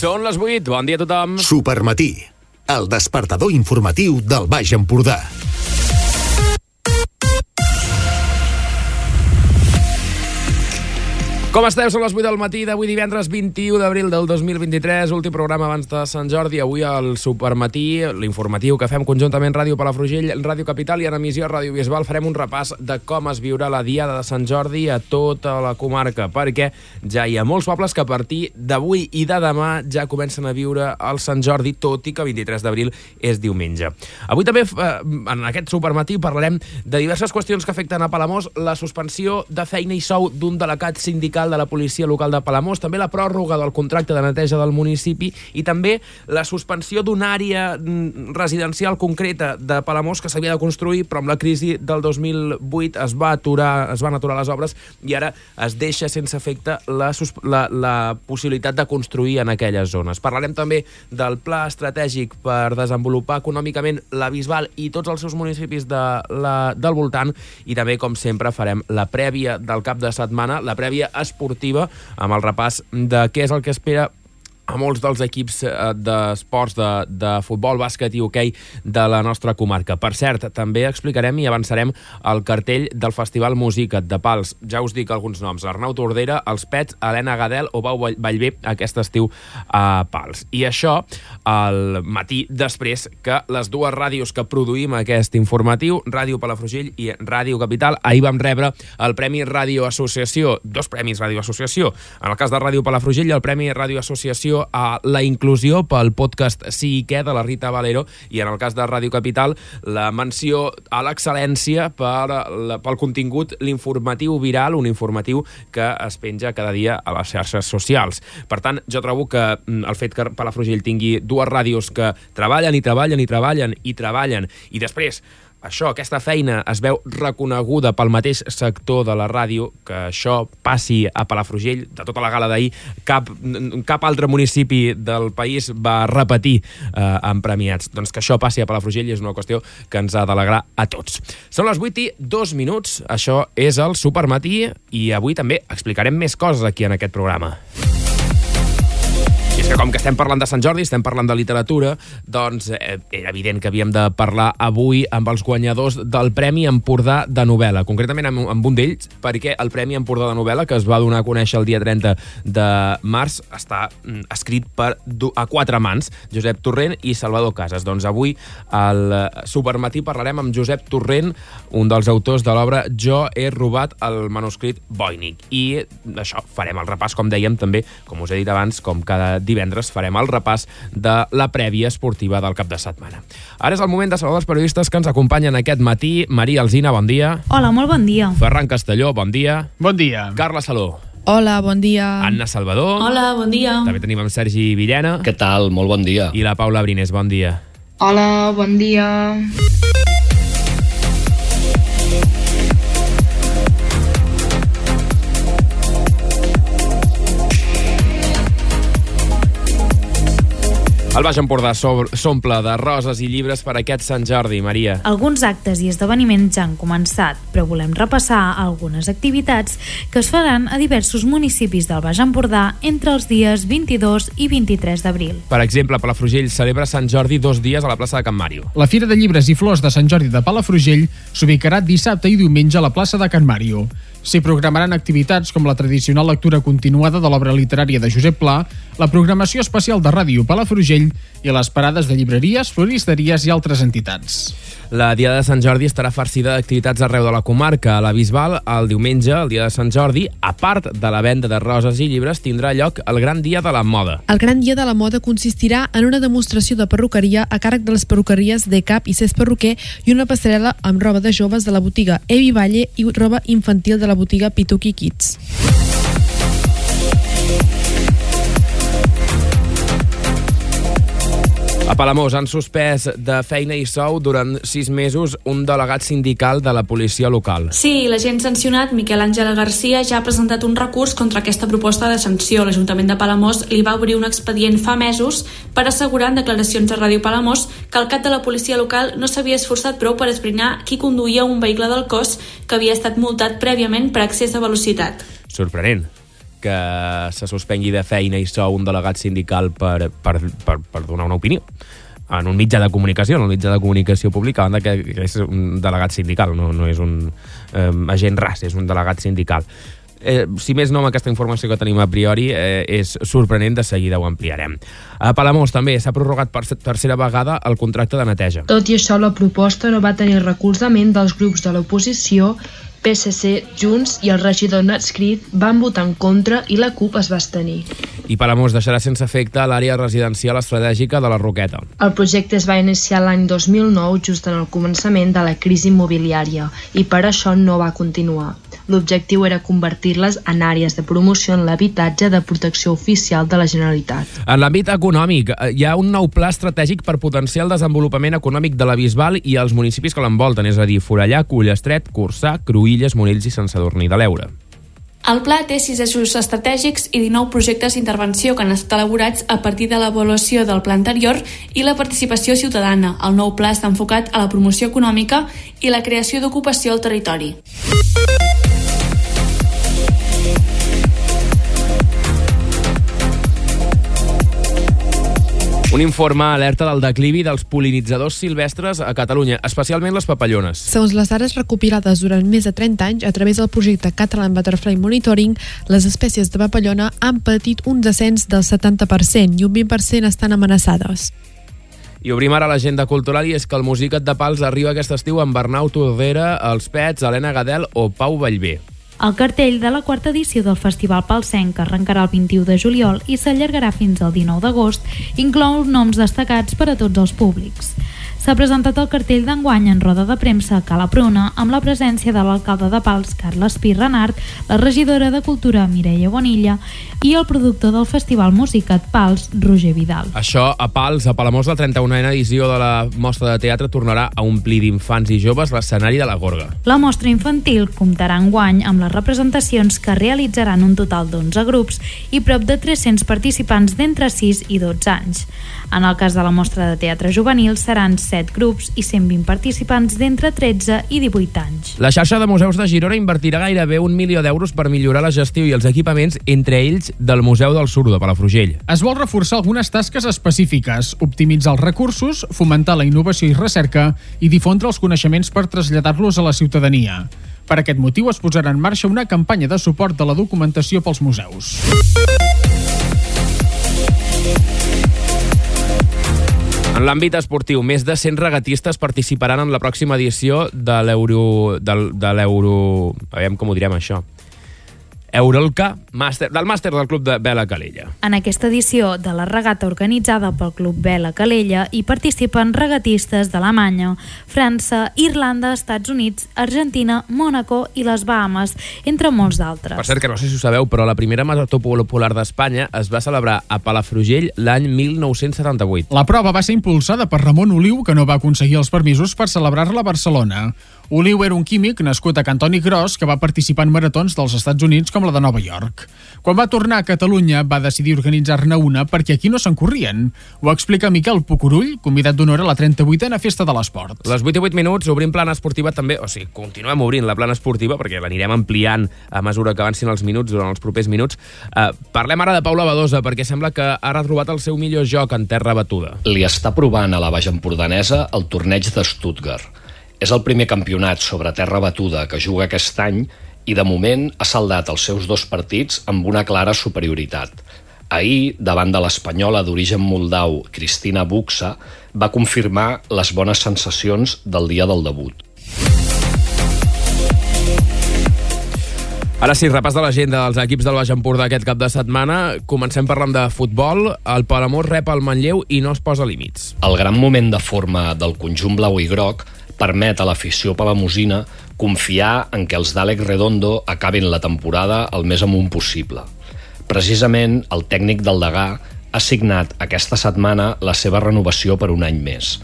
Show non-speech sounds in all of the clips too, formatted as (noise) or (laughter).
Són les 8, bon dia a tothom. Supermatí, el despertador informatiu del Baix Empordà. Com esteu? Són les 8 del matí d'avui divendres 21 d'abril del 2023, últim programa abans de Sant Jordi. Avui al Supermatí, l'informatiu que fem conjuntament Ràdio Palafrugell, Ràdio Capital i en emissió Ràdio Bisbal farem un repàs de com es viurà la Diada de Sant Jordi a tota la comarca, perquè ja hi ha molts pobles que a partir d'avui i de demà ja comencen a viure el Sant Jordi, tot i que 23 d'abril és diumenge. Avui també, eh, en aquest Supermatí, parlarem de diverses qüestions que afecten a Palamós, la suspensió de feina i sou d'un delegat sindical de la policia local de Palamós, també la pròrroga del contracte de neteja del municipi i també la suspensió d'una àrea mm, residencial concreta de Palamós que s'havia de construir, però amb la crisi del 2008 es va aturar, es van aturar les obres i ara es deixa sense efecte la, la, la possibilitat de construir en aquelles zones. Parlarem també del pla estratègic per desenvolupar econòmicament la Bisbal i tots els seus municipis de la, del voltant i també, com sempre, farem la prèvia del cap de setmana, la prèvia esportiva amb el repàs de què és el que espera a molts dels equips eh, d'esports de, de futbol, bàsquet i hoquei de la nostra comarca. Per cert, també explicarem i avançarem el cartell del Festival Musica't de Pals. Ja us dic alguns noms. Arnau Tordera, Els Pets, Helena Gadel o Bau Vallvé aquest estiu a Pals. I això el matí després que les dues ràdios que produïm aquest informatiu, Ràdio Palafrugell i Ràdio Capital, ahir vam rebre el Premi Ràdio Associació, dos premis Ràdio Associació. En el cas de Ràdio Palafrugell, el Premi Ràdio Associació a la inclusió pel podcast Sí i què de la Rita Valero i en el cas de Ràdio Capital la menció a l'excel·lència pel contingut l'informatiu viral, un informatiu que es penja cada dia a les xarxes socials. Per tant, jo trobo que mm, el fet que Palafrugell tingui dues ràdios que treballen i treballen i treballen i treballen i després això, aquesta feina es veu reconeguda pel mateix sector de la ràdio, que això passi a Palafrugell, de tota la gala d'ahir, cap, cap altre municipi del país va repetir eh, en premiats. Doncs que això passi a Palafrugell és una qüestió que ens ha d'alegrar a tots. Són les 8 i 2 minuts, això és el Supermatí, i avui també explicarem més coses aquí en aquest programa que com que estem parlant de Sant Jordi, estem parlant de literatura, doncs eh, era evident que havíem de parlar avui amb els guanyadors del Premi Empordà de novel·la, concretament amb, amb un d'ells, perquè el Premi Empordà de novel·la, que es va donar a conèixer el dia 30 de març, està mm, escrit per a quatre mans, Josep Torrent i Salvador Casas. Doncs avui al Supermatí parlarem amb Josep Torrent, un dels autors de l'obra Jo he robat el manuscrit Voynich. I això, farem el repàs, com dèiem, també, com us he dit abans, com cada divendres divendres farem el repàs de la prèvia esportiva del cap de setmana. Ara és el moment de saludar els periodistes que ens acompanyen aquest matí. Maria Alzina, bon dia. Hola, molt bon dia. Ferran Castelló, bon dia. Bon dia. Carla Saló. Hola, bon dia. Anna Salvador. Hola, bon dia. També tenim amb Sergi Villena. Què tal? Molt bon dia. I la Paula Brines, bon dia. Hola, bon dia. El Baix Empordà s'omple de roses i llibres per aquest Sant Jordi, Maria. Alguns actes i esdeveniments ja han començat, però volem repassar algunes activitats que es faran a diversos municipis del Baix Empordà entre els dies 22 i 23 d'abril. Per exemple, Palafrugell celebra Sant Jordi dos dies a la plaça de Can Màrio. La Fira de Llibres i Flors de Sant Jordi de Palafrugell s'ubicarà dissabte i diumenge a la plaça de Can Màrio. S'hi programaran activitats com la tradicional lectura continuada de l'obra literària de Josep Pla, la programació especial de ràdio Palafrugell i les parades de llibreries, floristeries i altres entitats. La Diada de Sant Jordi estarà farcida d'activitats arreu de la comarca. A la Bisbal, el diumenge, el dia de Sant Jordi, a part de la venda de roses i llibres, tindrà lloc el Gran Dia de la Moda. El Gran Dia de la Moda consistirà en una demostració de perruqueria a càrrec de les perruqueries de Cap i Cés Perruquer i una passarel·la amb roba de joves de la botiga Evi Valle i roba infantil de la botiga Pituki Kids. A Palamós han suspès de feina i sou durant sis mesos un delegat sindical de la policia local. Sí, l'agent sancionat, Miquel Àngel Garcia, ja ha presentat un recurs contra aquesta proposta de sanció. L'Ajuntament de Palamós li va obrir un expedient fa mesos per assegurar en declaracions a Ràdio Palamós que el cap de la policia local no s'havia esforçat prou per esbrinar qui conduïa un vehicle del cos que havia estat multat prèviament per excés de velocitat. Sorprenent que se suspengui de feina i sou un delegat sindical per, per, per, per donar una opinió en un mitjà de comunicació, en un mitjà de comunicació pública, a banda que, és un delegat sindical, no, no és un eh, agent ras, és un delegat sindical. Eh, si més no, amb aquesta informació que tenim a priori, eh, és sorprenent, de seguida ho ampliarem. A Palamós també s'ha prorrogat per tercera vegada el contracte de neteja. Tot i això, la proposta no va tenir recolzament dels grups de l'oposició PSC, Junts i el regidor Natscrit van votar en contra i la CUP es va estenir. I Palamós deixarà sense efecte l'àrea residencial estratègica de la Roqueta. El projecte es va iniciar l'any 2009, just en el començament de la crisi immobiliària, i per això no va continuar. L'objectiu era convertir-les en àrees de promoció en l'habitatge de protecció oficial de la Generalitat. En l'àmbit econòmic, eh, hi ha un nou pla estratègic per potenciar el desenvolupament econòmic de la Bisbal i els municipis que l'envolten, és a dir, Forellà, Cullestret, Corçà, Cruïlles, Monells i Sant Sadurní de l'Eure. El pla té sis eixos estratègics i 19 projectes d'intervenció que han estat elaborats a partir de l'avaluació del pla anterior i la participació ciutadana. El nou pla està enfocat a la promoció econòmica i la creació d'ocupació al territori. Un informe alerta del declivi dels polinitzadors silvestres a Catalunya, especialment les papallones. Segons les dades recopilades durant més de 30 anys a través del projecte Catalan Butterfly Monitoring, les espècies de papallona han patit un descens del 70% i un 20% estan amenaçades. I obrim ara l'agenda cultural i és que el Musicat de Pals arriba aquest estiu amb Bernau Tordera, Els Pets, Helena Gadel o Pau Vallvé. El cartell de la quarta edició del Festival Palsenc, que arrencarà el 21 de juliol i s'allargarà fins al 19 d'agost, inclou noms destacats per a tots els públics. S'ha presentat el cartell d'enguany en roda de premsa a Cala Pruna amb la presència de l'alcalde de Pals, Carles Pi Renart, la regidora de Cultura, Mireia Bonilla, i el productor del Festival Musicat Pals, Roger Vidal. Això a Pals, a Palamós, la 31a edició de la mostra de teatre tornarà a omplir d'infants i joves l'escenari de la Gorga. La mostra infantil comptarà enguany amb les representacions que realitzaran un total d'11 grups i prop de 300 participants d'entre 6 i 12 anys. En el cas de la mostra de teatre juvenil seran 7 grups i 120 participants d'entre 13 i 18 anys. La xarxa de museus de Girona invertirà gairebé un milió d'euros per millorar la gestió i els equipaments, entre ells del Museu del Sur de Palafrugell. Es vol reforçar algunes tasques específiques, optimitzar els recursos, fomentar la innovació i recerca i difondre els coneixements per traslladar-los a la ciutadania. Per aquest motiu es posarà en marxa una campanya de suport de la documentació pels museus. En l'àmbit esportiu, més de 100 regatistes participaran en la pròxima edició de l'Euro... de l'Euro... Aviam com ho direm, això. Eurolca, màster, del màster del club de Vela Calella. En aquesta edició de la regata organitzada pel Club Vela Calella hi participen regatistes d'Alemanya, França, Irlanda, Estats Units, Argentina, Mònaco i les Bahames, entre molts d'altres. Per cert, que no sé si ho sabeu, però la primera marató popular d'Espanya es va celebrar a Palafrugell l'any 1978. La prova va ser impulsada per Ramon Oliu, que no va aconseguir els permisos per celebrar-la a Barcelona. Oliu era un químic nascut a Cantoni Gros que va participar en maratons dels Estats Units com la de Nova York. Quan va tornar a Catalunya va decidir organitzar-ne una perquè aquí no se'n corrien. Ho explica Miquel Pucurull, convidat d'honor a la 38a Festa de l'Esport. Les 8 i 8 minuts obrim plana esportiva també, o sigui, continuem obrint la plana esportiva perquè l'anirem ampliant a mesura que avancin els minuts durant els propers minuts. Uh, parlem ara de Paula Badosa perquè sembla que ha retrobat el seu millor joc en terra batuda. li està provant a la Baix Empordanesa el torneig de Stuttgart. És el primer campionat sobre terra batuda que juga aquest any i de moment ha saldat els seus dos partits amb una clara superioritat. Ahir, davant de l'espanyola d'origen moldau Cristina Buxa, va confirmar les bones sensacions del dia del debut. Ara sí, repàs de l'agenda dels equips del Baix Empordà aquest cap de setmana. Comencem parlant de futbol. El Palamós rep el Manlleu i no es posa límits. El gran moment de forma del conjunt blau i groc permet a l'afició palamosina confiar en que els d'Àlex Redondo acabin la temporada el més amunt possible. Precisament, el tècnic del Degà ha signat aquesta setmana la seva renovació per un any més.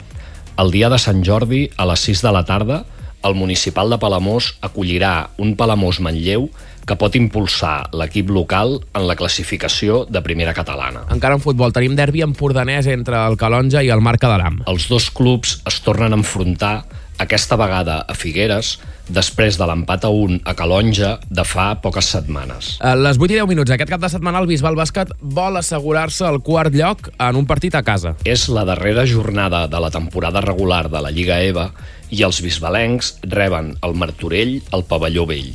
El dia de Sant Jordi, a les 6 de la tarda, el municipal de Palamós acollirà un Palamós Manlleu que pot impulsar l'equip local en la classificació de primera catalana. Encara en futbol tenim derbi empordanès entre el Calonja i el Marca d'Aram. Els dos clubs es tornen a enfrontar aquesta vegada a Figueres, després de l'empat a 1 a Calonja de fa poques setmanes. A les 8 i 10 minuts, aquest cap de setmana el Bisbal Bàsquet vol assegurar-se el quart lloc en un partit a casa. És la darrera jornada de la temporada regular de la Lliga EVA i els bisbalencs reben el Martorell al pavelló vell.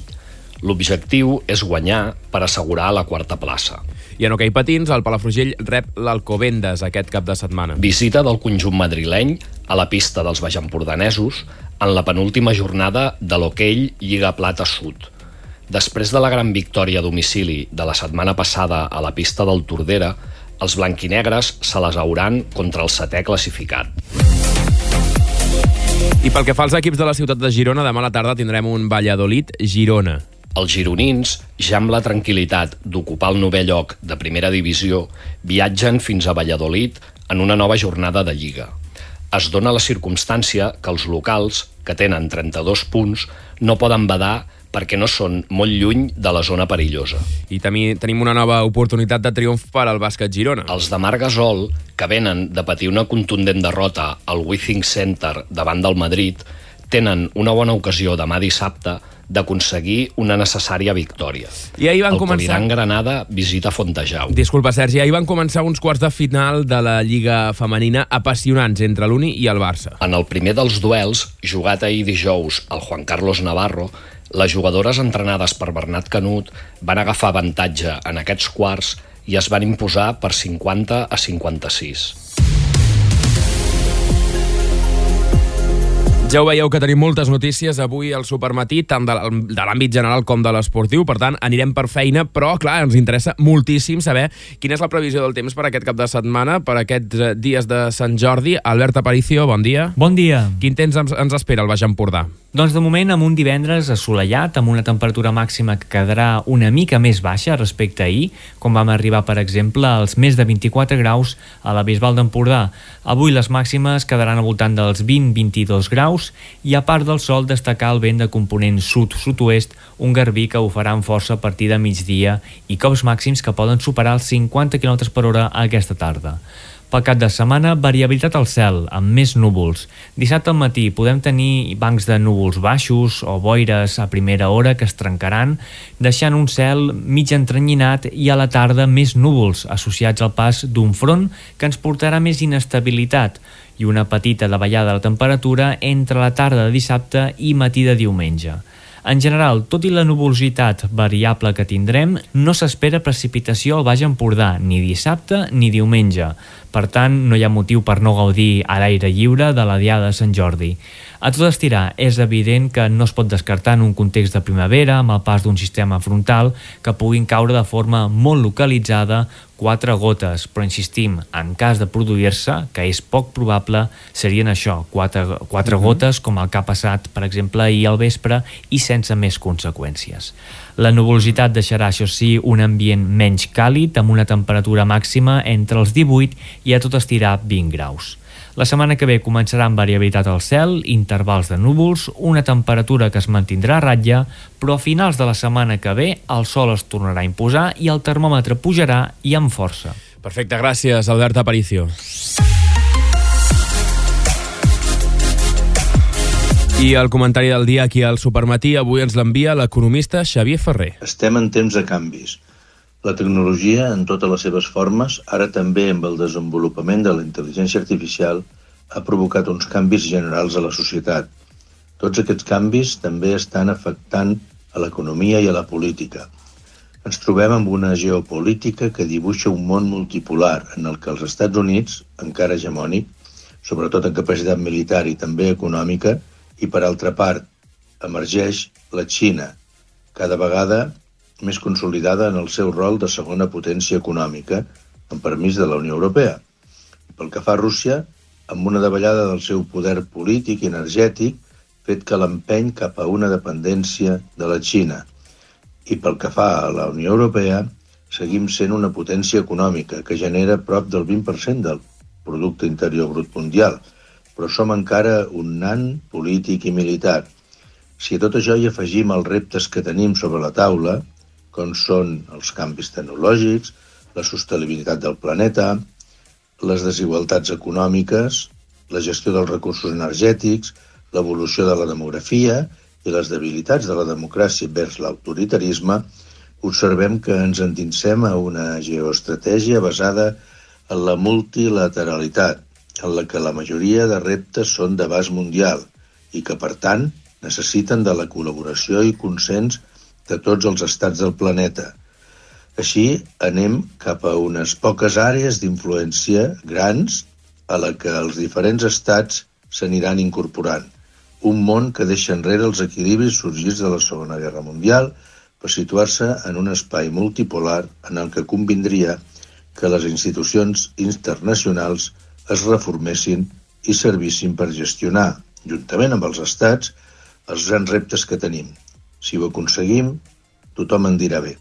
L'objectiu és guanyar per assegurar la quarta plaça. I en hoquei patins, el Palafrugell rep l'Alcobendes aquest cap de setmana. Visita del conjunt madrileny a la pista dels baixampordanesos en la penúltima jornada de l'hoquei Lliga Plata Sud. Després de la gran victòria a domicili de la setmana passada a la pista del Tordera, els blanquinegres se les hauran contra el setè classificat. I pel que fa als equips de la ciutat de Girona, demà a la tarda tindrem un Valladolid-Girona. Els gironins, ja amb la tranquil·litat d'ocupar el novè lloc de primera divisió, viatgen fins a Valladolid en una nova jornada de Lliga. Es dona la circumstància que els locals, que tenen 32 punts, no poden badar perquè no són molt lluny de la zona perillosa. I també tenim una nova oportunitat de triomf per al bàsquet Girona. Els de Marc Gasol, que venen de patir una contundent derrota al Withing Center davant del Madrid, tenen una bona ocasió demà dissabte d'aconseguir una necessària victòria. I ahir van el començar... Coliran Granada visita Fontejau. Disculpa, Sergi, ahir van començar uns quarts de final de la Lliga Femenina apassionants entre l'Uni i el Barça. En el primer dels duels, jugat ahir dijous al Juan Carlos Navarro, les jugadores entrenades per Bernat Canut van agafar avantatge en aquests quarts i es van imposar per 50 a 56. Ja ho veieu que tenim moltes notícies avui al Supermatí, tant de l'àm- de l'àmbit general com de l'esportiu, per tant, anirem per feina, però, clar, ens interessa moltíssim saber quina és la previsió del temps per aquest cap de setmana, per aquests eh, dies de Sant Jordi. Albert Aparicio, bon dia. Bon dia. Quin temps ens, espera al Baix Empordà? Doncs de moment amb un divendres assolellat, amb una temperatura màxima que quedarà una mica més baixa respecte a ahir, quan vam arribar, per exemple, als més de 24 graus a la Bisbal d'Empordà. Avui les màximes quedaran al voltant dels 20-22 graus i a part del sol destacar el vent de component sud-sud-oest, un garbí que ho farà amb força a partir de migdia i cops màxims que poden superar els 50 km per hora aquesta tarda. Pel cap de setmana, variabilitat al cel, amb més núvols. Dissabte al matí podem tenir bancs de núvols baixos o boires a primera hora que es trencaran, deixant un cel mig entrenyinat i a la tarda més núvols associats al pas d'un front que ens portarà més inestabilitat i una petita davallada de la temperatura entre la tarda de dissabte i matí de diumenge. En general, tot i la nuvolositat variable que tindrem, no s'espera precipitació al Baix Empordà, ni dissabte ni diumenge. Per tant, no hi ha motiu per no gaudir a l'aire lliure de la Diada de Sant Jordi. A tot estirar, és evident que no es pot descartar en un context de primavera, amb el pas d'un sistema frontal, que puguin caure de forma molt localitzada quatre gotes, però insistim, en cas de produir-se, que és poc probable, serien això, quatre, quatre uh -huh. gotes, com el que ha passat, per exemple, ahir al vespre, i sense més conseqüències. La nuvolositat deixarà, això sí, un ambient menys càlid, amb una temperatura màxima entre els 18 i a tot estirar 20 graus. La setmana que ve començarà amb variabilitat al cel, intervals de núvols, una temperatura que es mantindrà a ratlla, però a finals de la setmana que ve el sol es tornarà a imposar i el termòmetre pujarà i amb força. Perfecte, gràcies, Albert Aparicio. I el comentari del dia aquí al Supermatí avui ens l'envia l'economista Xavier Ferrer. Estem en temps de canvis. La tecnologia, en totes les seves formes, ara també amb el desenvolupament de la intel·ligència artificial, ha provocat uns canvis generals a la societat. Tots aquests canvis també estan afectant a l'economia i a la política. Ens trobem amb una geopolítica que dibuixa un món multipolar en el que els Estats Units, encara hegemònic, sobretot en capacitat militar i també econòmica, i per altra part emergeix la Xina, cada vegada més consolidada en el seu rol de segona potència econòmica, amb permís de la Unió Europea. Pel que fa a Rússia, amb una davallada del seu poder polític i energètic, fet que l'empeny cap a una dependència de la Xina. I pel que fa a la Unió Europea, seguim sent una potència econòmica que genera prop del 20% del producte interior brut mundial, però som encara un nan polític i militar. Si a tot això hi afegim els reptes que tenim sobre la taula, com són els canvis tecnològics, la sostenibilitat del planeta, les desigualtats econòmiques, la gestió dels recursos energètics, l'evolució de la demografia i les debilitats de la democràcia vers l'autoritarisme, observem que ens endinsem a una geoestratègia basada en la multilateralitat, en la que la majoria de reptes són d'abast mundial i que, per tant, necessiten de la col·laboració i consens de tots els estats del planeta. Així, anem cap a unes poques àrees d'influència grans a la que els diferents estats s'aniran incorporant. Un món que deixa enrere els equilibris sorgits de la Segona Guerra Mundial per situar-se en un espai multipolar en el que convindria que les institucions internacionals es reformessin i servissin per gestionar, juntament amb els estats, els grans reptes que tenim. Si ho aconseguim, tothom en dirà bé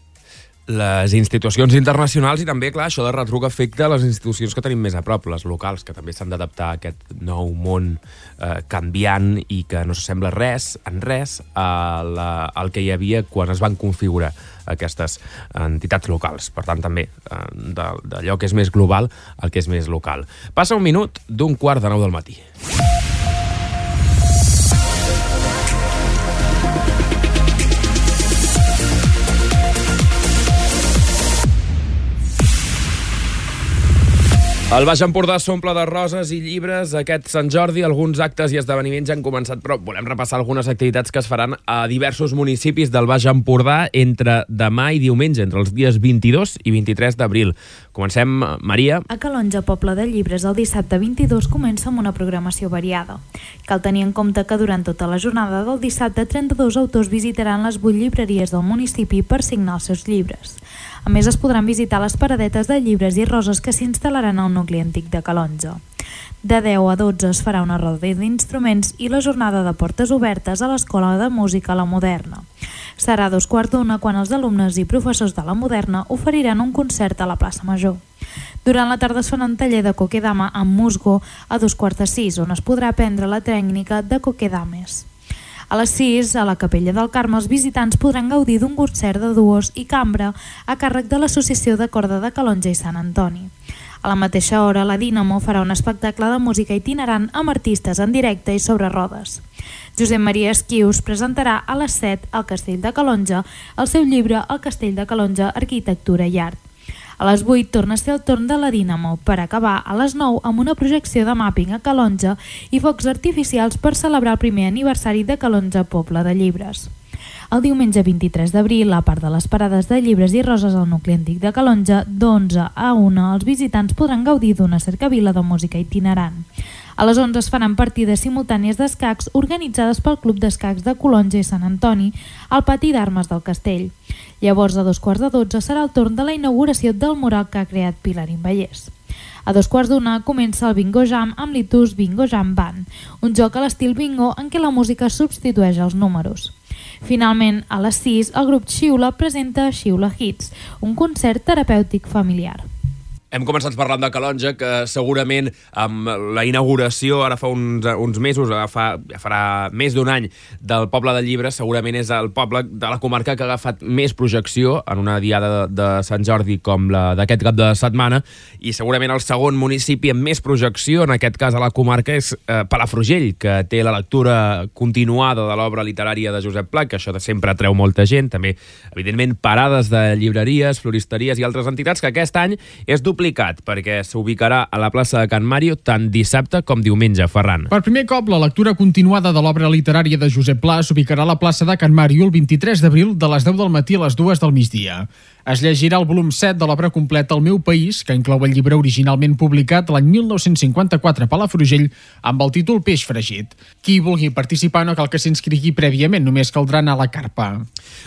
les institucions internacionals i també, clar, això de retruc afecta les institucions que tenim més a prop, les locals, que també s'han d'adaptar a aquest nou món eh, canviant i que no s'assembla res, en res, a la, al que hi havia quan es van configurar aquestes entitats locals. Per tant, també, eh, d'allò que és més global al que és més local. Passa un minut d'un quart de nou del matí. El Baix Empordà s'omple de roses i llibres. Aquest Sant Jordi, alguns actes i esdeveniments ja han començat, però volem repassar algunes activitats que es faran a diversos municipis del Baix Empordà entre demà i diumenge, entre els dies 22 i 23 d'abril. Comencem, Maria. A Calonja, poble de llibres, el dissabte 22 comença amb una programació variada. Cal tenir en compte que durant tota la jornada del dissabte, 32 autors visitaran les 8 llibreries del municipi per signar els seus llibres. A més, es podran visitar les paradetes de llibres i roses que s'instal·laran al nucli antic de Calonja. De 10 a 12 es farà una roda d'instruments i la jornada de portes obertes a l'Escola de Música La Moderna. Serà a dos quarts d'una quan els alumnes i professors de la Moderna oferiran un concert a la plaça Major. Durant la tarda es farà un taller de coquedama amb musgo a dos quarts de sis, on es podrà aprendre la tècnica de coquedames. A les 6, a la Capella del Carme, els visitants podran gaudir d'un concert de duos i cambra a càrrec de l'Associació de Corda de Calonja i Sant Antoni. A la mateixa hora, la Dinamo farà un espectacle de música itinerant amb artistes en directe i sobre rodes. Josep Maria Esquius presentarà a les 7 al Castell de Calonja el seu llibre El Castell de Calonja, Arquitectura i Art. A les 8 torna a ser el torn de la Dinamo per acabar a les 9 amb una projecció de mapping a Calonja i focs artificials per celebrar el primer aniversari de Calonja Poble de Llibres. El diumenge 23 d'abril, a part de les parades de llibres i roses al nucli antic de Calonja, d'11 a 1 els visitants podran gaudir d'una cercavila de música itinerant. A les 11 es faran partides simultànies d'escacs organitzades pel Club d'Escacs de Colonja i Sant Antoni al pati d'armes del castell. Llavors, a dos quarts de 12 serà el torn de la inauguració del mural que ha creat Pilar Invallés. A dos quarts d'una comença el Bingo Jam amb l'Itus Bingo Jam Band, un joc a l'estil bingo en què la música substitueix els números. Finalment, a les 6, el grup Xiula presenta Xiula Hits, un concert terapèutic familiar. Hem començat parlant de Calonja, que segurament amb la inauguració ara fa uns, uns mesos, fa, farà més d'un any, del poble de Llibre, segurament és el poble de la comarca que ha agafat més projecció en una diada de, de Sant Jordi com la d'aquest cap de setmana, i segurament el segon municipi amb més projecció, en aquest cas a la comarca, és eh, Palafrugell, que té la lectura continuada de l'obra literària de Josep Pla, que això de sempre atreu molta gent, també, evidentment, parades de llibreries, floristeries i altres entitats, que aquest any és doble duplicat perquè s'ubicarà a la plaça de Can Màrio tant dissabte com diumenge, Ferran. Per primer cop, la lectura continuada de l'obra literària de Josep Pla s'ubicarà a la plaça de Can Màrio el 23 d'abril de les 10 del matí a les 2 del migdia es llegirà el volum 7 de l'obra completa El meu país, que inclou el llibre originalment publicat l'any 1954 a Palafrugell amb el títol Peix fregit. Qui vulgui participar no cal que s'inscrigui prèviament, només caldrà anar a la carpa.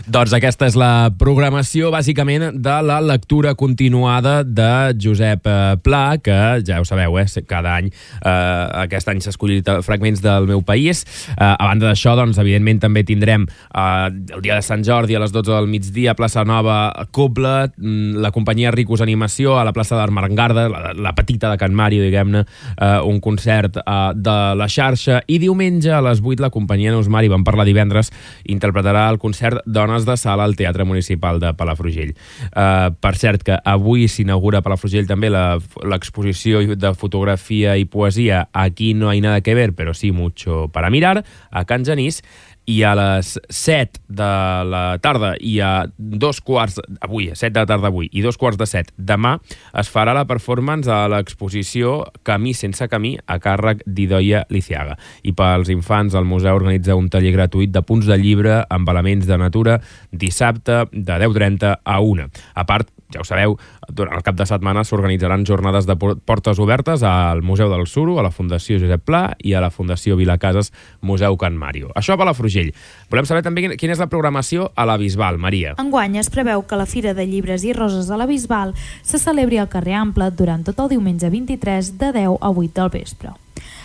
Doncs aquesta és la programació, bàsicament, de la lectura continuada de Josep eh, Pla, que ja ho sabeu, eh, cada any, eh, aquest any s'ha escollit fragments del meu país. Eh, a banda d'això, doncs, evidentment, també tindrem eh, el dia de Sant Jordi a les 12 del migdia a Plaça Nova, doble, mm, la companyia Ricus Animació a la plaça d'Armengarda, la, la petita de Can Mario, diguem-ne, eh, un concert eh, de la xarxa, i diumenge a les 8 la companyia Neusmar, i vam parlar divendres, interpretarà el concert Dones de Sala al Teatre Municipal de Palafrugell. Eh, per cert, que avui s'inaugura a Palafrugell també l'exposició de fotografia i poesia Aquí no hay nada que ver, però sí mucho para mirar, a Can Genís, i a les 7 de la tarda i a dos quarts, avui, a 7 de la tarda avui, i dos quarts de 7 demà, es farà la performance a l'exposició Camí sense camí a càrrec d'Idoia Liciaga. I pels infants, el museu organitza un taller gratuït de punts de llibre amb elements de natura dissabte de 10.30 a 1. A part, ja ho sabeu, durant el cap de setmana s'organitzaran jornades de portes obertes al Museu del Suro, a la Fundació Josep Pla i a la Fundació Vilacases Museu Can Mario. Això a Palafrugell. Volem saber també quina és la programació a la Bisbal, Maria. Enguany es preveu que la Fira de Llibres i Roses de la Bisbal se celebri al carrer Ample durant tot el diumenge 23 de 10 a 8 del vespre.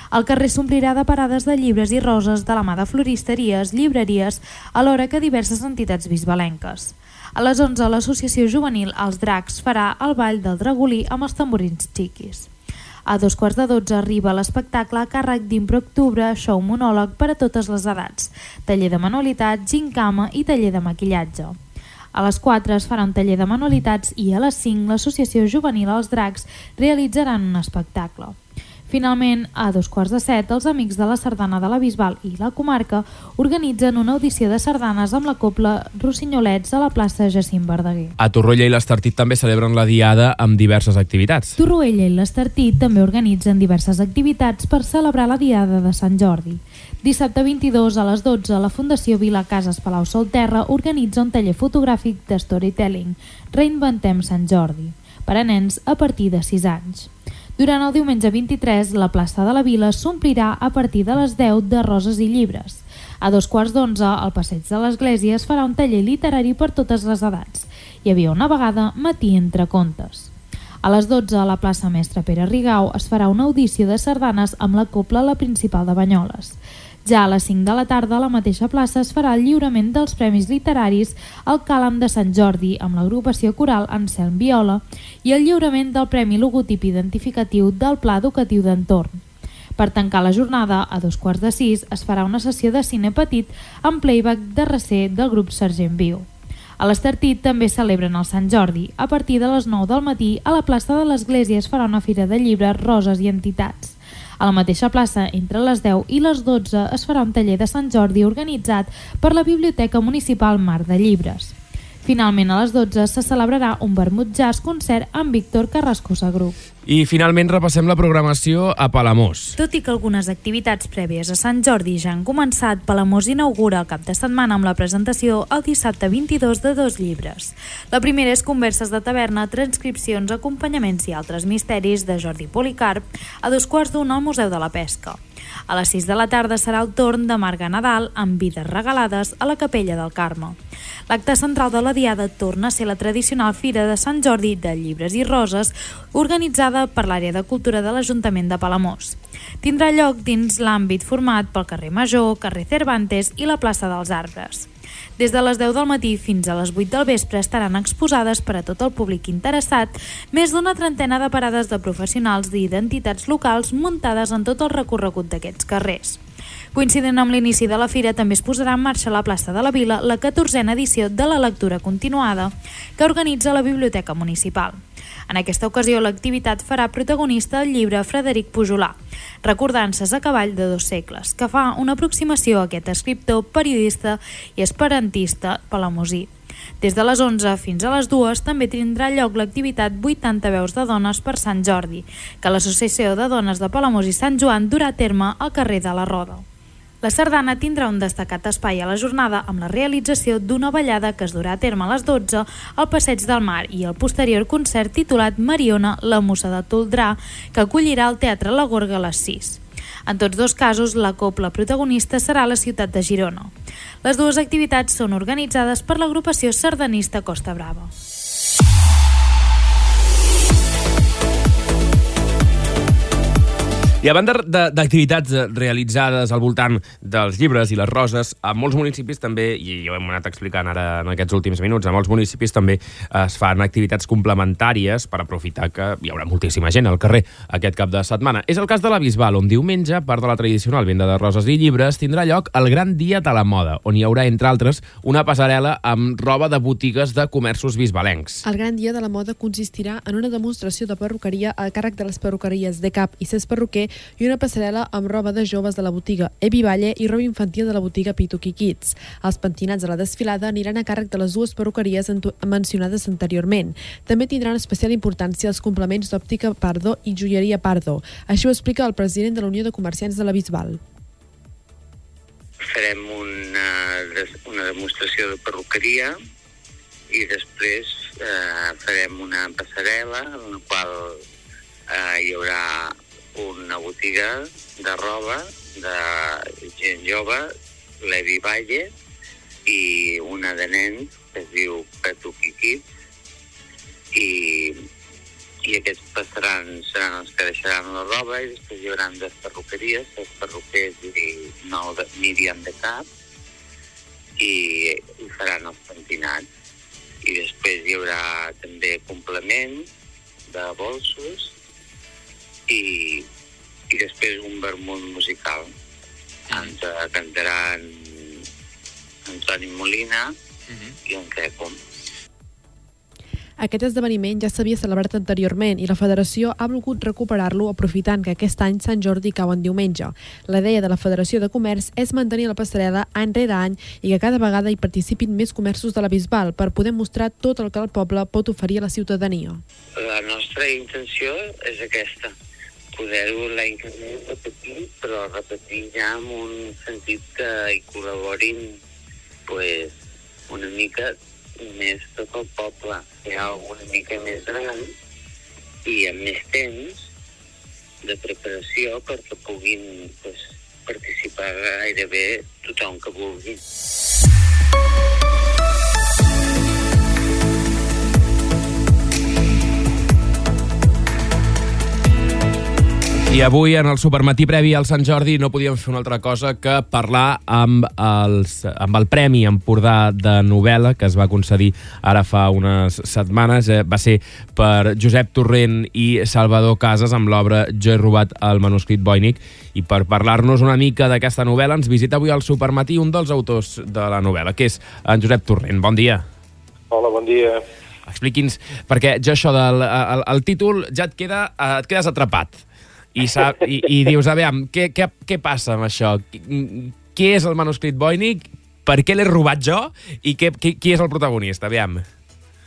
El carrer s'omplirà de parades de llibres i roses de la mà de floristeries, llibreries, alhora que diverses entitats bisbalenques. A les 11, l'associació juvenil Els Dracs farà el ball del dragolí amb els tamborins xiquis. A dos quarts de dotze arriba l'espectacle càrrec d'Impro Octubre, show monòleg per a totes les edats, taller de manualitat, gincama i taller de maquillatge. A les 4 es farà un taller de manualitats i a les 5 l'associació juvenil Els Dracs realitzaran un espectacle. Finalment, a dos quarts de set, els amics de la sardana de la Bisbal i la comarca organitzen una audició de sardanes amb la copla Rossinyolets a la plaça Jacint Verdaguer. A Torroella i l'Estartit també celebren la Diada amb diverses activitats. Torroella i l'Estartit també organitzen diverses activitats per celebrar la Diada de Sant Jordi. Dissabte 22 a les 12, la Fundació Vila Cases Palau Solterra organitza un taller fotogràfic de storytelling Reinventem Sant Jordi per a nens a partir de 6 anys. Durant el diumenge 23, la plaça de la Vila s'omplirà a partir de les 10 de roses i llibres. A dos quarts d'onze, al passeig de l'Església es farà un taller literari per totes les edats. Hi havia una vegada matí entre contes. A les 12, a la plaça Mestre Pere Rigau, es farà una audició de sardanes amb la copla La Principal de Banyoles. Ja a les 5 de la tarda a la mateixa plaça es farà el lliurament dels Premis Literaris al Càlam de Sant Jordi amb l'agrupació coral Anselm Viola i el lliurament del Premi Logotip Identificatiu del Pla Educatiu d'Entorn. Per tancar la jornada, a dos quarts de sis, es farà una sessió de cine petit amb playback de recer del grup Sergent Viu. A l'Estartit també celebren el Sant Jordi. A partir de les 9 del matí, a la plaça de l'Església es farà una fira de llibres, roses i entitats. A la mateixa plaça, entre les 10 i les 12, es farà un taller de Sant Jordi organitzat per la Biblioteca Municipal Mar de Llibres. Finalment, a les 12 se celebrarà un vermut jazz concert amb Víctor Carrascosa Grup. I finalment repassem la programació a Palamós. Tot i que algunes activitats prèvies a Sant Jordi ja han començat, Palamós inaugura el cap de setmana amb la presentació el dissabte 22 de dos llibres. La primera és Converses de taverna, transcripcions, acompanyaments i altres misteris de Jordi Policarp a dos quarts d'una al Museu de la Pesca. A les 6 de la tarda serà el torn de Marga Nadal amb vides regalades a la Capella del Carme. L'acte central de la Diada torna a ser la tradicional Fira de Sant Jordi de Llibres i Roses organitzada per l'àrea de cultura de l'Ajuntament de Palamós. Tindrà lloc dins l'àmbit format pel carrer Major, carrer Cervantes i la plaça dels Arbres. Des de les 10 del matí fins a les 8 del vespre estaran exposades per a tot el públic interessat més d'una trentena de parades de professionals i d'entitats locals muntades en tot el recorregut d'aquests carrers. Coincident amb l'inici de la fira, també es posarà en marxa a la plaça de la Vila la 14a edició de la lectura continuada que organitza la Biblioteca Municipal. En aquesta ocasió, l'activitat farà protagonista el llibre Frederic Pujolà, Recordances a cavall de dos segles, que fa una aproximació a aquest escriptor, periodista i esperantista palamosí. Des de les 11 fins a les 2 també tindrà lloc l'activitat 80 veus de dones per Sant Jordi, que l'Associació de Dones de Palamós i Sant Joan durà a terme al carrer de la Roda. La sardana tindrà un destacat espai a la jornada amb la realització d'una ballada que es durà a terme a les 12 al Passeig del Mar i el posterior concert titulat Mariona, la mussa de Toldrà, que acollirà el Teatre La Gorga a les 6. En tots dos casos, la copla protagonista serà la ciutat de Girona. Les dues activitats són organitzades per l'agrupació sardanista Costa Brava. I a banda d'activitats eh, realitzades al voltant dels llibres i les roses, a molts municipis també, i ho hem anat explicant ara en aquests últims minuts, a molts municipis també es fan activitats complementàries per aprofitar que hi haurà moltíssima gent al carrer aquest cap de setmana. És el cas de la Bisbal, on diumenge, part de la tradicional venda de roses i llibres, tindrà lloc el Gran Dia de la Moda, on hi haurà, entre altres, una passarel·la amb roba de botigues de comerços bisbalencs. El gran dia de la moda consistirà en una demostració de perruqueria a càrrec de les perruqueries de Cap i Cés Perruquer i una passarel·la amb roba de joves de la botiga Evi Valle i roba infantil de la botiga Pituqui Kids. Els pentinats de la desfilada aniran a càrrec de les dues perruqueries mencionades anteriorment. També tindran especial importància els complements d'òptica Pardo i joieria Pardo. Així ho explica el president de la Unió de Comerciants de la Bisbal. farem una, una demostració de perruqueria i després eh, farem una passarel·la en la qual eh, hi haurà una botiga de roba de gent jove, l'Evi Valle, i una de nens que es diu Petuqui Kids, i, i aquests passaran, seran els que deixaran la roba i després hi haurà dues perruqueries, els perruquers i nou de Míriam de Cap, i, i faran els pentinats. I després hi haurà també complement de bolsos i, i després un vermut musical. Ens eh, cantaran Antoni Molina i en Crècom. Aquest esdeveniment ja s'havia celebrat anteriorment i la federació ha volgut recuperar-lo aprofitant que aquest any Sant Jordi cau en diumenge. La idea de la Federació de Comerç és mantenir la passarel·la any rere any i que cada vegada hi participin més comerços de la Bisbal per poder mostrar tot el que el poble pot oferir a la ciutadania. La nostra intenció és aquesta, poder-ho l'any que ve repetir, però repetir ja amb un sentit que hi col·laborin pues, una mica més tot el poble, ha una mica més gran i amb més temps de preparació perquè puguin pues, participar gairebé tothom que vulgui. I avui, en el supermatí previ al Sant Jordi, no podíem fer una altra cosa que parlar amb, els, amb el Premi Empordà de novel·la que es va concedir ara fa unes setmanes. Eh, va ser per Josep Torrent i Salvador Casas amb l'obra Jo he robat el manuscrit Voynich. I per parlar-nos una mica d'aquesta novel·la ens visita avui al supermatí un dels autors de la novel·la, que és en Josep Torrent. Bon dia. Hola, bon dia. Expliqui'ns, perquè jo això del el, el títol ja et, queda, eh, et quedes atrapat i, sap, i, i dius, a veure, què, què, què passa amb això? Què és el manuscrit Voynich? Per què l'he robat jo? I què, qui, qui és el protagonista? Aviam.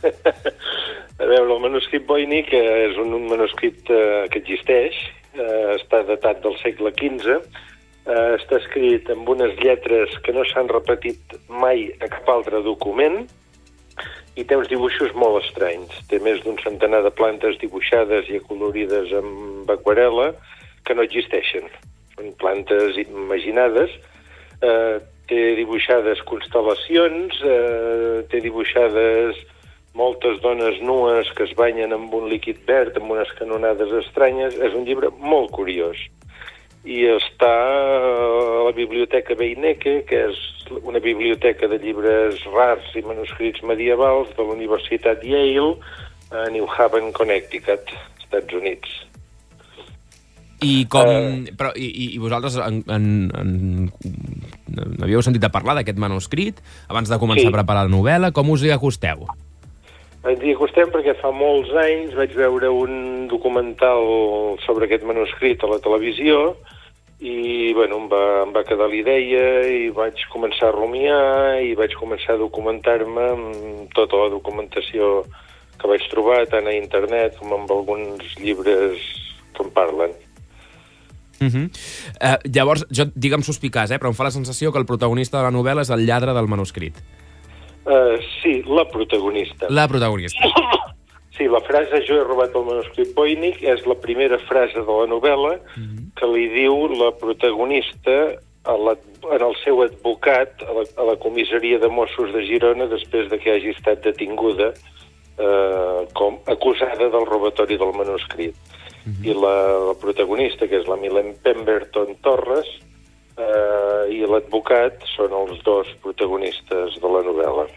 (laughs) A veure, el manuscrit Voynich eh, és un, un manuscrit eh, que existeix, eh, està datat del segle XV, eh, està escrit amb unes lletres que no s'han repetit mai a cap altre document i té uns dibuixos molt estranys. Té més d'un centenar de plantes dibuixades i acolorides amb aquarela que no existeixen. Són plantes imaginades, eh, té dibuixades constel·lacions, eh, té dibuixades moltes dones nues que es banyen amb un líquid verd, amb unes canonades estranyes. És un llibre molt curiós. I està a la Biblioteca Beinecke, que és una biblioteca de llibres rars i manuscrits medievals de la Universitat Yale a New Haven, Connecticut, Estats Units. I com... però, i, i- vosaltres en, en, en, havíeu sentit a parlar d'aquest manuscrit abans de començar Sí. a preparar la novel·la? Com us hi acosteu? Ens hi acostem perquè fa molts anys vaig veure un documental sobre aquest manuscrit a la televisió i bueno, em, va, em va quedar la idea i vaig començar a rumiar i vaig començar a documentar-me amb tota la documentació que vaig trobar tant a internet com amb alguns llibres que en parlen. Uh -huh. uh, llavors, jo, digue'm sospicaç, eh, però em fa la sensació que el protagonista de la novel·la és el lladre del manuscrit. Uh, sí, la protagonista. La protagonista. (laughs) Sí, la frase jo he robat el manuscrit Voynich és la primera frase de la novel·la que li diu la protagonista a la, en el seu advocat a la, a la comissaria de Mossos de Girona després de que hagi estat detinguda eh, com acusada del robatori del manuscrit. i la, la protagonista, que és la Milen Pemberton Torres, eh, i l'advocat són els dos protagonistes de la novel·la.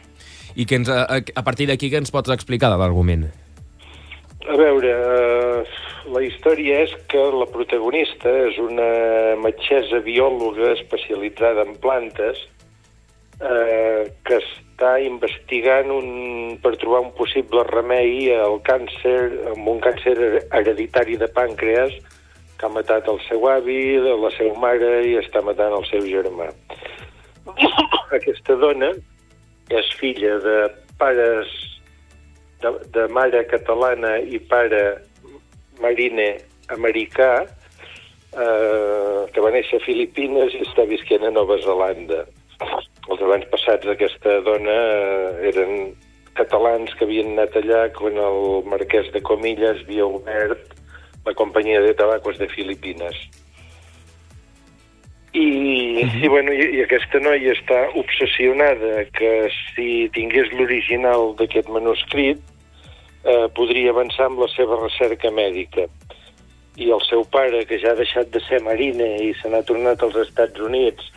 I que ens, a, a partir d'aquí què ens pots explicar de l'argument? A veure, eh, la història és que la protagonista és una metgessa biòloga especialitzada en plantes eh, que està investigant un, per trobar un possible remei al càncer, amb un càncer hereditari de pàncreas que ha matat el seu avi, la seva mare i està matant el seu germà. (coughs) Aquesta dona és filla de pares de, de mare catalana i pare marine americà, eh, que va néixer a Filipines i està visquent a Nova Zelanda. Els abans passats d'aquesta dona eh, eren catalans que havien anat allà quan el marquès de Comillas havia obert la companyia de tabacos de Filipines. I, i, bueno, i, i aquesta noia està obsessionada que si tingués l'original d'aquest manuscrit eh, podria avançar amb la seva recerca mèdica. I el seu pare, que ja ha deixat de ser marine i se n'ha tornat als Estats Units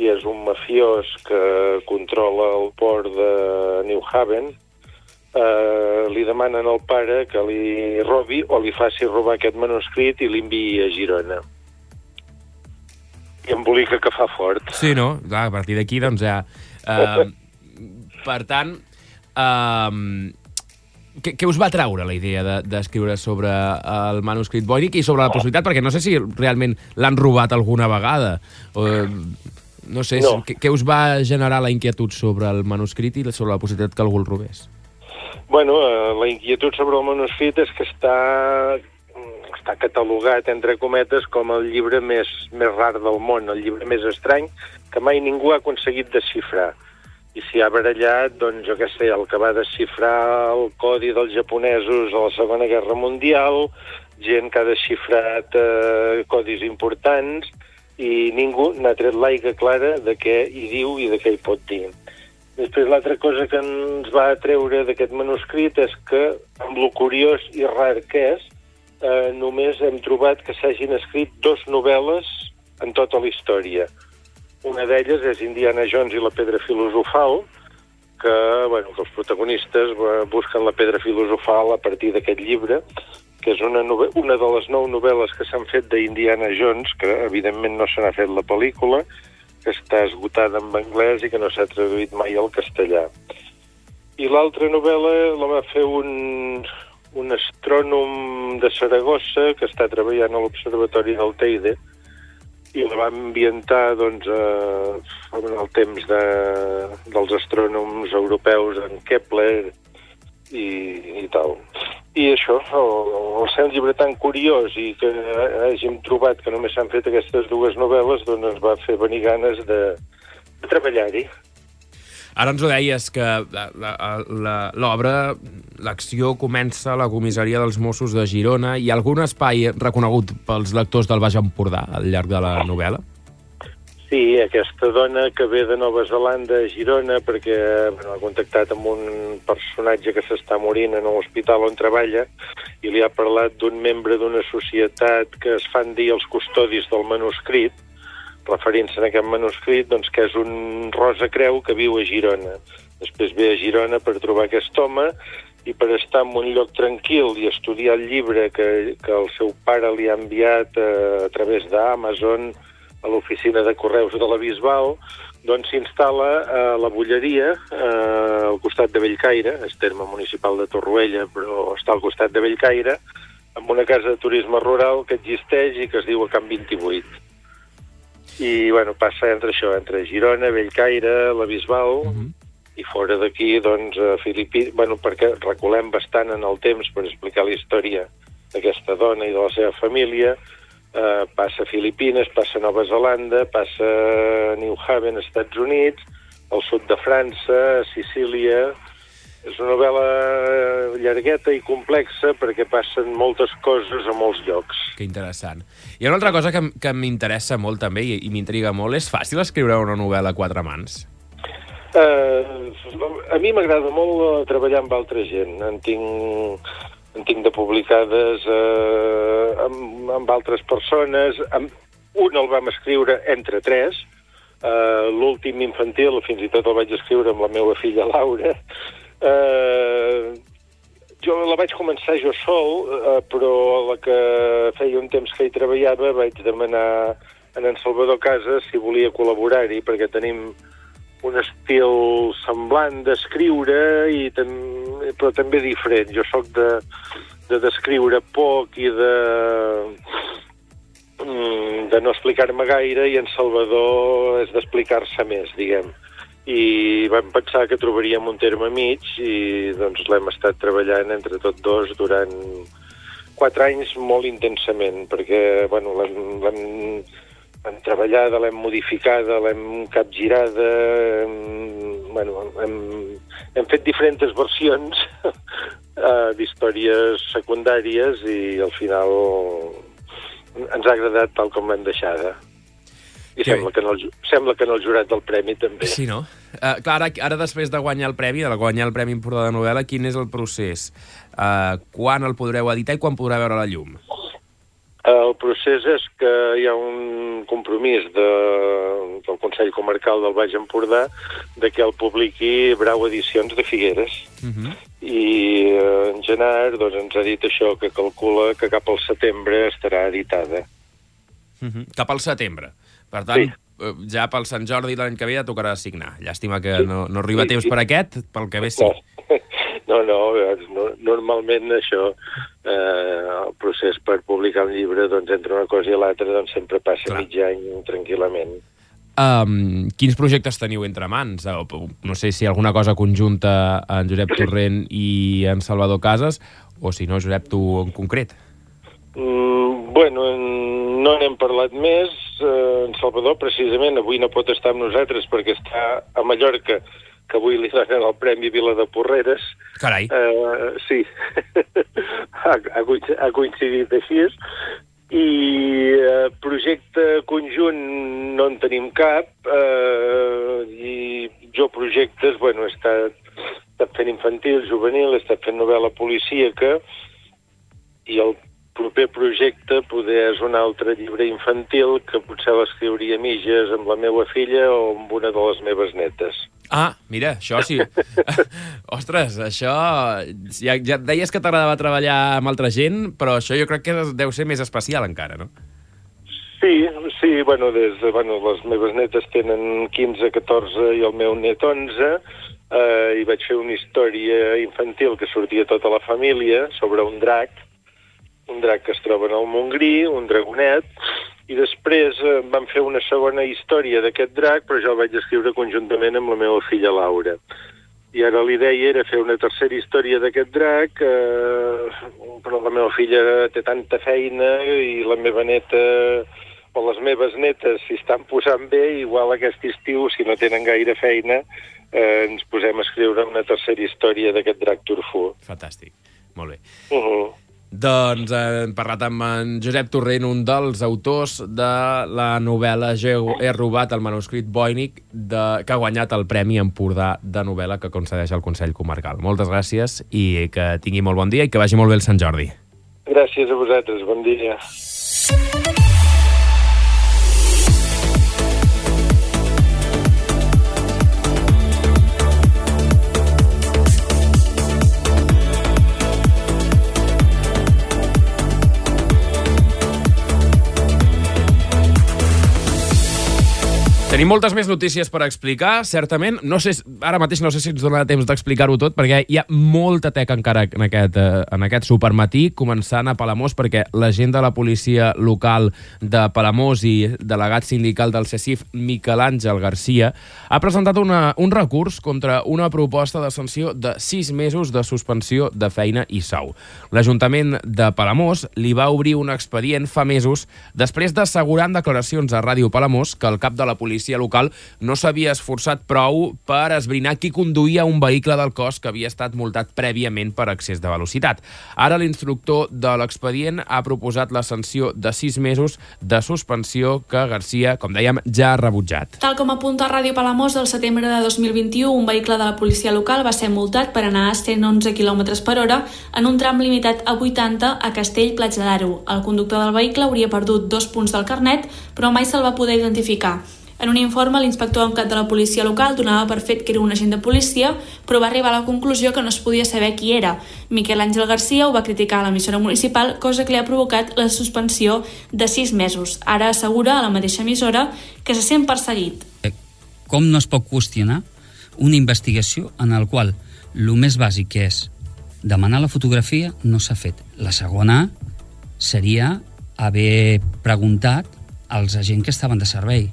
i és un mafiós que controla el port de New Haven, eh, li demanen al pare que li robi o li faci robar aquest manuscrit i l'enviï a Girona. I embolica que fa fort. Sí, no? Clar, a partir d'aquí, doncs ja... Uh, per tant, uh, què, què us va treure la idea d'escriure de, sobre el manuscrit Voynich i sobre la possibilitat, perquè no sé si realment l'han robat alguna vegada, o, no sé, no. Què, què us va generar la inquietud sobre el manuscrit i sobre la possibilitat que algú el robés? Bueno, eh, la inquietud sobre el manuscrit és que està està catalogat, entre cometes, com el llibre més, més rar del món, el llibre més estrany, que mai ningú ha aconseguit desxifrar. I si ha barallat, doncs, jo què sé, el que va desxifrar el codi dels japonesos a la Segona Guerra Mundial, gent que ha desxifrat eh, codis importants, i ningú n'ha tret l'aigua clara de què hi diu i de què hi pot dir. Després, l'altra cosa que ens va treure d'aquest manuscrit és que, amb lo curiós i rar que és, eh, només hem trobat que s'hagin escrit dos novel·les en tota la història. Una d'elles és Indiana Jones i la pedra filosofal, que, bueno, els protagonistes eh, busquen la pedra filosofal a partir d'aquest llibre, que és una, una de les nou novel·les que s'han fet d'Indiana Jones, que evidentment no se n'ha fet la pel·lícula, que està esgotada en anglès i que no s'ha traduït mai al castellà. I l'altra novel·la la va fer un, un astrònom de Saragossa que està treballant a l'Observatori del Teide i la va ambientar doncs, eh, en el temps de, dels astrònoms europeus en Kepler i, i tal. I això, el, el ser llibre tan curiós i que hàgim trobat que només s'han fet aquestes dues novel·les, doncs va fer venir ganes de, de treballar-hi. Ara ens ho deies, que l'obra, l'acció comença a la comissaria dels Mossos de Girona. Hi ha algun espai reconegut pels lectors del Baix Empordà al llarg de la novel·la? Sí, aquesta dona que ve de Nova Zelanda a Girona perquè bueno, ha contactat amb un personatge que s'està morint en l'hospital on treballa i li ha parlat d'un membre d'una societat que es fan dir els custodis del manuscrit referint-se a aquest manuscrit, doncs, que és un rosa creu que viu a Girona. Després ve a Girona per trobar aquest home i per estar en un lloc tranquil i estudiar el llibre que, que el seu pare li ha enviat a, eh, a través d'Amazon a l'oficina de correus de la Bisbal, doncs s'instal·la a la Bulleria, eh, al costat de Bellcaire, és terme municipal de Torroella, però està al costat de Bellcaire, amb una casa de turisme rural que existeix i que es diu a Camp 28 i bueno, passa entre això, entre Girona, Bellcaire, la Bisbal, uh mhm. -huh. i fora d'aquí, doncs, a Filipí... Bueno, perquè recolem bastant en el temps per explicar la història d'aquesta dona i de la seva família, eh, passa a Filipines, passa a Nova Zelanda, passa a New Haven, Estats Units, al sud de França, a Sicília, és una novel·la llargueta i complexa perquè passen moltes coses a molts llocs. Que interessant. Hi ha una altra cosa que, que m'interessa molt també i, i m'intriga molt. És fàcil escriure una novel·la a quatre mans? Uh, a mi m'agrada molt treballar amb altra gent. En tinc, en tinc de publicades eh, amb, amb altres persones. Amb, un el vam escriure entre tres, eh, l'últim infantil fins i tot el vaig escriure amb la meva filla Laura. Eh, jo la vaig començar jo sol, eh, però la que feia un temps que hi treballava vaig demanar a en Salvador Casas si volia col·laborar-hi, perquè tenim un estil semblant d'escriure, i tam però també diferent. Jo sóc de, de descriure poc i de, mm, de no explicar-me gaire, i en Salvador és d'explicar-se més, diguem i vam pensar que trobaríem un terme mig i doncs l'hem estat treballant entre tots dos durant quatre anys molt intensament, perquè bueno, l'hem treballada, l'hem modificada, l'hem capgirada, hem, bueno, hem, hem fet diferents versions uh, (laughs) d'històries secundàries i al final ens ha agradat tal com l'hem deixada. I sembla que, no el, sembla que en el jurat del premi també. Sí, no? Uh, clar, ara, ara després de guanyar el premi, de guanyar el Premi Empordà de novel·la, quin és el procés? Uh, quan el podreu editar i quan podrà veure la llum? El procés és que hi ha un compromís de, del Consell Comarcal del Baix Empordà de que el publiqui Brau Edicions de Figueres. Uh -huh. I eh, en Genar doncs, ens ha dit això, que calcula que cap al setembre estarà editada. Uh -huh. Cap al setembre. Per tant, sí. ja pel Sant Jordi l'any que ve ja tocarà signar. Llàstima que sí. no, no arriba sí, temps sí. per aquest, pel que ve sí. (laughs) No, no, no normalment això, eh, el procés per publicar un llibre, doncs entre una cosa i l'altra, doncs sempre passa Clar. mig any tranquil·lament. Um, quins projectes teniu entre mans? No sé si alguna cosa conjunta en Josep Torrent i en Salvador Casas, o si no, Josep, tu en concret. Mm, bueno, no n'hem parlat més. Eh, en Salvador, precisament, avui no pot estar amb nosaltres perquè està a Mallorca, que avui li donen el Premi Vila de Porreres. Carai. Eh, sí, (laughs) ha, ha coincidit així. I eh, projecte conjunt no en tenim cap, eh, i jo projectes, bueno, he estat, he estat fent infantil, juvenil, he estat fent novel·la policíaca, i el proper projecte poder és un altre llibre infantil que potser l'escriuria mitges amb la meva filla o amb una de les meves netes. Ah, mira, això sí. (laughs) Ostres, això... Ja, ja deies que t'agradava treballar amb altra gent, però això jo crec que deu ser més especial encara, no? Sí, sí, bueno, des de, bueno, les meves netes tenen 15, 14 i el meu net 11, eh, i vaig fer una història infantil que sortia tota la família sobre un drac, un drac que es troba en el Montgrí, un dragonet, i després eh, vam fer una segona història d'aquest drac, però jo el vaig escriure conjuntament amb la meva filla Laura. I ara l'idea era fer una tercera història d'aquest drac, eh, però la meva filla té tanta feina i la meva neta o les meves netes s'hi estan posant bé, igual aquest estiu, si no tenen gaire feina, eh, ens posem a escriure una tercera història d'aquest drac turfú. Fantàstic, molt bé. Uh -huh. Doncs eh, hem parlat amb en Josep Torrent, un dels autors de la novel·la Jo he robat el manuscrit Boinic, de, que ha guanyat el Premi Empordà de novel·la que concedeix el Consell Comarcal. Moltes gràcies i que tingui molt bon dia i que vagi molt bé el Sant Jordi. Gràcies a vosaltres, bon dia. Tenim moltes més notícies per explicar, certament. No sé, ara mateix no sé si ens donarà temps d'explicar-ho tot, perquè hi ha molta teca encara en aquest, eh, en aquest supermatí, començant a Palamós, perquè l'agent de la policia local de Palamós i delegat sindical del CECIF, Miquel Àngel Garcia, ha presentat una, un recurs contra una proposta de sanció de sis mesos de suspensió de feina i sou. L'Ajuntament de Palamós li va obrir un expedient fa mesos després d'assegurar en declaracions a Ràdio Palamós que el cap de la policia policia local no s'havia esforçat prou per esbrinar qui conduïa un vehicle del cos que havia estat multat prèviament per excés de velocitat. Ara l'instructor de l'expedient ha proposat la sanció de sis mesos de suspensió que Garcia, com dèiem, ja ha rebutjat. Tal com apunta Ràdio Palamós, el setembre de 2021 un vehicle de la policia local va ser multat per anar a 111 km per hora en un tram limitat a 80 a Castell Platja d'Aro. El conductor del vehicle hauria perdut dos punts del carnet, però mai se'l va poder identificar. En un informe, l'inspector en cap de la policia local donava per fet que era un agent de policia, però va arribar a la conclusió que no es podia saber qui era. Miquel Àngel Garcia ho va criticar a l'emissora municipal, cosa que li ha provocat la suspensió de sis mesos. Ara assegura a la mateixa emissora que se sent perseguit. Com no es pot qüestionar una investigació en el qual el més bàsic que és demanar la fotografia no s'ha fet. La segona seria haver preguntat als agents que estaven de servei.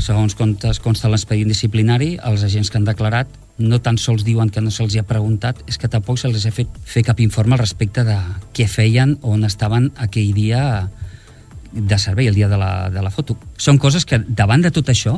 Segons contes, consta l'expedient disciplinari, els agents que han declarat no tan sols diuen que no se'ls ha preguntat, és que tampoc se'ls ha fet fer cap informe al respecte de què feien o on estaven aquell dia de servei, el dia de la, de la foto. Són coses que, davant de tot això,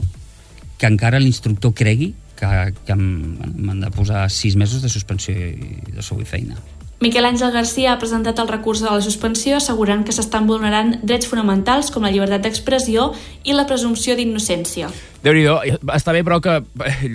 que encara l'instructor cregui que, que m'han de posar sis mesos de suspensió de sou i feina. Miquel Àngel Garcia ha presentat el recurs de la suspensió assegurant que s'estan vulnerant drets fonamentals com la llibertat d'expressió i la presumpció d'innocència déu nhi està bé, però que,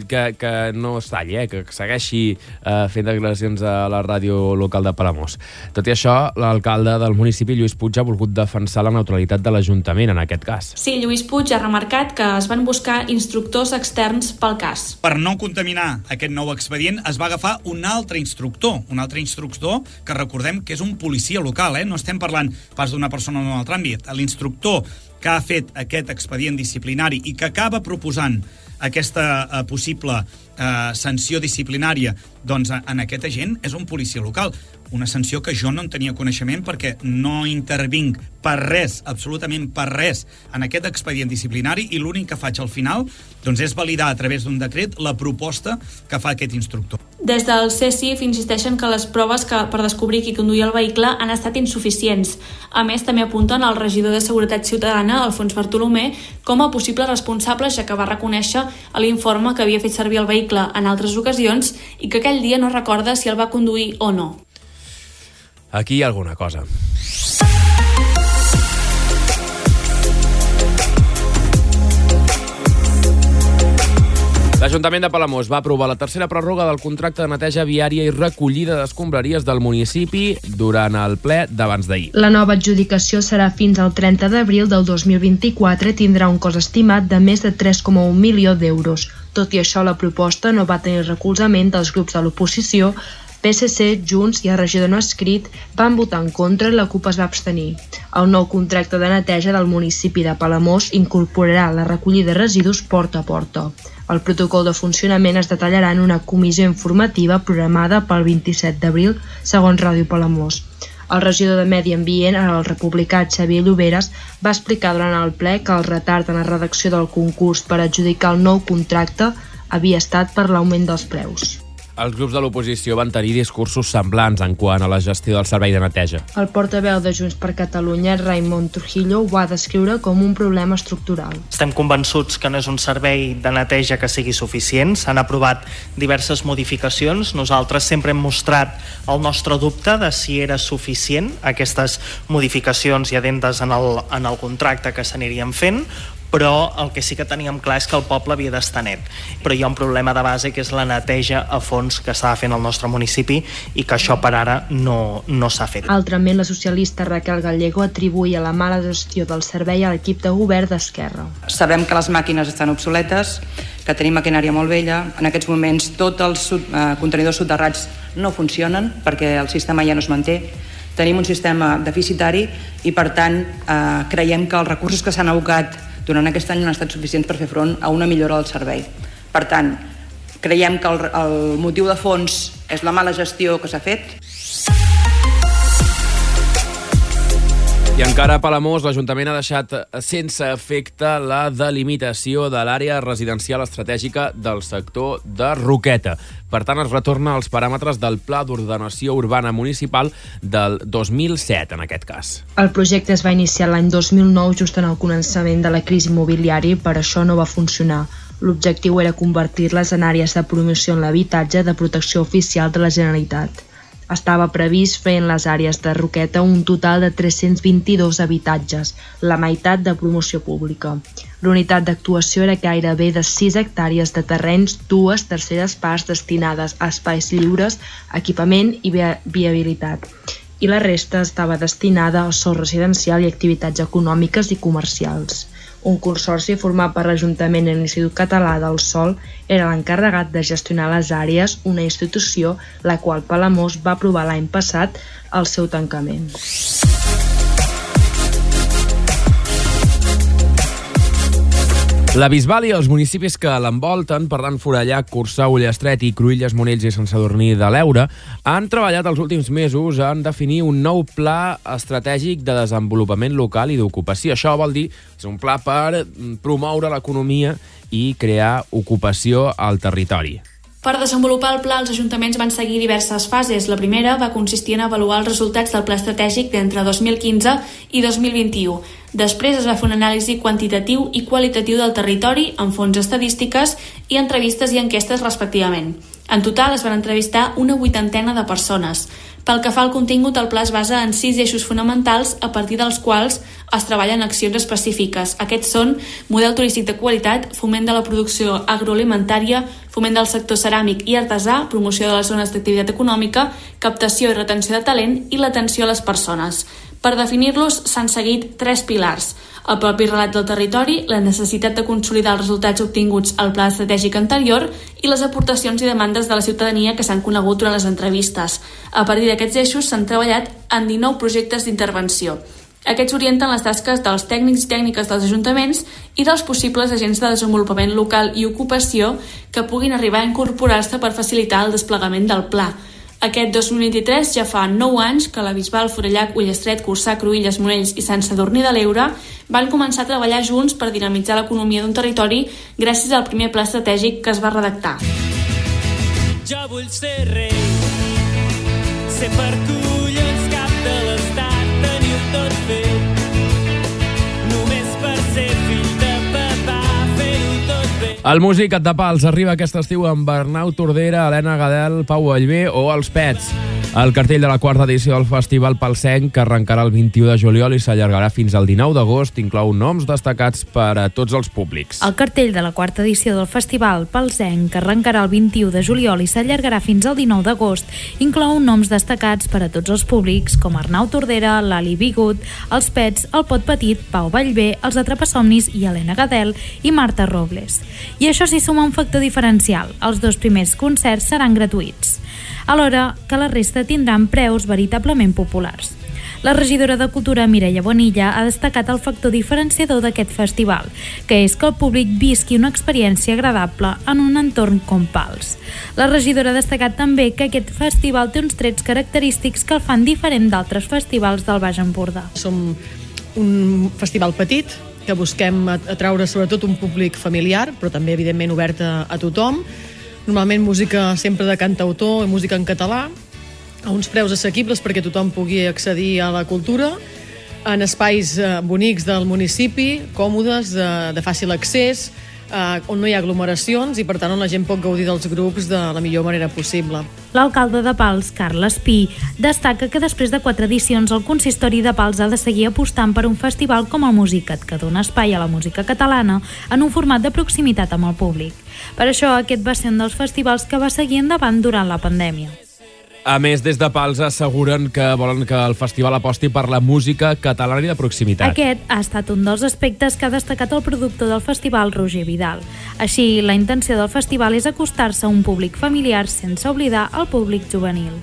que, que no es talli, eh? que segueixi eh, fent declaracions a la ràdio local de Palamós. Tot i això, l'alcalde del municipi, Lluís Puig, ha volgut defensar la neutralitat de l'Ajuntament en aquest cas. Sí, Lluís Puig ha remarcat que es van buscar instructors externs pel cas. Per no contaminar aquest nou expedient, es va agafar un altre instructor, un altre instructor que recordem que és un policia local, eh? no estem parlant pas d'una persona en un altre àmbit. L'instructor que ha fet aquest expedient disciplinari i que acaba proposant aquesta eh, possible eh, sanció disciplinària doncs, en aquest agent és un policia local. Una sanció que jo no en tenia coneixement perquè no intervinc per res, absolutament per res, en aquest expedient disciplinari i l'únic que faig al final doncs, és validar a través d'un decret la proposta que fa aquest instructor. Des del CSIF insisteixen que les proves que, per descobrir qui conduïa el vehicle han estat insuficients. A més, també apunten al regidor de Seguretat Ciutadana, Alfons Bartolomé, com a possible responsable, ja que va reconèixer a l'informe que havia fet servir el vehicle en altres ocasions i que aquell dia no recorda si el va conduir o no. Aquí hi ha alguna cosa. L'Ajuntament de Palamós va aprovar la tercera pròrroga del contracte de neteja viària i recollida d'escombraries del municipi durant el ple d'abans d'ahir. La nova adjudicació serà fins al 30 d'abril del 2024 i tindrà un cost estimat de més de 3,1 milió d'euros. Tot i això, la proposta no va tenir recolzament dels grups de l'oposició PSC, Junts i el regidor no escrit van votar en contra i la CUP es va abstenir. El nou contracte de neteja del municipi de Palamós incorporarà la recollida de residus porta a porta. El protocol de funcionament es detallarà en una comissió informativa programada pel 27 d'abril, segons Ràdio Palamós. El regidor de Medi Ambient, el republicà Xavier Lloberes, va explicar durant el ple que el retard en la redacció del concurs per adjudicar el nou contracte havia estat per l'augment dels preus. Els grups de l'oposició van tenir discursos semblants en quant a la gestió del servei de neteja. El portaveu de Junts per Catalunya, Raimon Trujillo, ho va descriure com un problema estructural. Estem convençuts que no és un servei de neteja que sigui suficient. S'han aprovat diverses modificacions. Nosaltres sempre hem mostrat el nostre dubte de si era suficient aquestes modificacions i adentes en el, en el contracte que s'anirien fent, però el que sí que teníem clar és que el poble havia d'estar net. Però hi ha un problema de base que és la neteja a fons que s'ha fent al nostre municipi i que això per ara no, no s'ha fet. Altrament, la socialista Raquel Gallego atribuïa la mala gestió del servei a l'equip de govern d'Esquerra. Sabem que les màquines estan obsoletes, que tenim maquinària molt vella. En aquests moments tots els eh, contenidors soterrats no funcionen perquè el sistema ja no es manté tenim un sistema deficitari i per tant eh, creiem que els recursos que s'han abocat durant aquest any no han estat suficients per fer front a una millora del servei. Per tant, creiem que el, el motiu de fons és la mala gestió que s'ha fet I encara a Palamós, l'Ajuntament ha deixat sense efecte la delimitació de l'àrea residencial estratègica del sector de Roqueta. Per tant, es retorna als paràmetres del Pla d'Ordenació Urbana Municipal del 2007, en aquest cas. El projecte es va iniciar l'any 2009, just en el començament de la crisi immobiliària, per això no va funcionar. L'objectiu era convertir-les en àrees de promoció en l'habitatge de protecció oficial de la Generalitat. Estava previst fer en les àrees de Roqueta un total de 322 habitatges, la meitat de promoció pública. L'unitat d'actuació era gairebé de 6 hectàrees de terrenys, dues terceres parts destinades a espais lliures, equipament i viabilitat i la resta estava destinada a sol residencial i activitats econòmiques i comercials. Un consorci format per l'Ajuntament i l'Institut Català del Sol era l'encarregat de gestionar les àrees, una institució la qual Palamós va aprovar l'any passat el seu tancament. La Bisbal i els municipis que l'envolten, per tant, Forallac, Cursà, Ullestret i Cruïlles, Monells i Sant Sadurní de l'Eure, han treballat els últims mesos en definir un nou pla estratègic de desenvolupament local i d'ocupació. Això vol dir és un pla per promoure l'economia i crear ocupació al territori. Per desenvolupar el pla, els ajuntaments van seguir diverses fases. La primera va consistir en avaluar els resultats del pla estratègic d'entre 2015 i 2021. Després es va fer una anàlisi quantitatiu i qualitatiu del territori amb fons estadístiques i entrevistes i enquestes respectivament. En total es van entrevistar una vuitantena de persones. Pel que fa al contingut, el pla es basa en sis eixos fonamentals a partir dels quals es treballen accions específiques. Aquests són model turístic de qualitat, foment de la producció agroalimentària, foment del sector ceràmic i artesà, promoció de les zones d'activitat econòmica, captació i retenció de talent i l'atenció a les persones. Per definir-los s'han seguit tres pilars – el propi relat del territori, la necessitat de consolidar els resultats obtinguts al pla estratègic anterior i les aportacions i demandes de la ciutadania que s'han conegut durant les entrevistes. A partir d'aquests eixos s'han treballat en 19 projectes d'intervenció. Aquests orienten les tasques dels tècnics i tècniques dels ajuntaments i dels possibles agents de desenvolupament local i ocupació que puguin arribar a incorporar-se per facilitar el desplegament del pla. Aquest 2023 ja fa 9 anys que la Bisbal, Forallac, Ullestret, Cursà, Cruïlles, Monells i Sant Sadurní de l'Eure van començar a treballar junts per dinamitzar l'economia d'un territori gràcies al primer pla estratègic que es va redactar. Jo vull ser rei, ser per collons El músic de Pals arriba aquest estiu amb Bernau Tordera, Helena Gadel, Pau Allvé o els Pets. El cartell de la quarta edició del Festival Palsenc, que arrencarà el 21 de juliol i s'allargarà fins al 19 d'agost, inclou noms destacats per a tots els públics. El cartell de la quarta edició del Festival Palsenc, que arrencarà el 21 de juliol i s'allargarà fins al 19 d'agost, inclou noms destacats per a tots els públics, com Arnau Tordera, Lali Bigut, els Pets, el Pot Petit, Pau Vallvé, els Atrapasomnis i Helena Gadel i Marta Robles. I això s'hi suma un factor diferencial. Els dos primers concerts seran gratuïts alhora que la resta tindran preus veritablement populars. La regidora de Cultura, Mireia Bonilla, ha destacat el factor diferenciador d'aquest festival, que és que el públic visqui una experiència agradable en un entorn com Pals. La regidora ha destacat també que aquest festival té uns trets característics que el fan diferent d'altres festivals del Baix Empordà. Som un festival petit, que busquem atraure sobretot un públic familiar, però també evidentment obert a, tothom, normalment música sempre de cantautor i música en català, a uns preus assequibles perquè tothom pugui accedir a la cultura, en espais eh, bonics del municipi, còmodes, de, de fàcil accés, eh, on no hi ha aglomeracions i per tant on la gent pot gaudir dels grups de la millor manera possible. L'alcalde de Pals, Carles Pi, destaca que després de quatre edicions el consistori de Pals ha de seguir apostant per un festival com el Musicat, que dona espai a la música catalana en un format de proximitat amb el públic. Per això aquest va ser un dels festivals que va seguir endavant durant la pandèmia. A més, des de Pals asseguren que volen que el festival aposti per la música catalana i de proximitat. Aquest ha estat un dels aspectes que ha destacat el productor del festival, Roger Vidal. Així, la intenció del festival és acostar-se a un públic familiar sense oblidar el públic juvenil.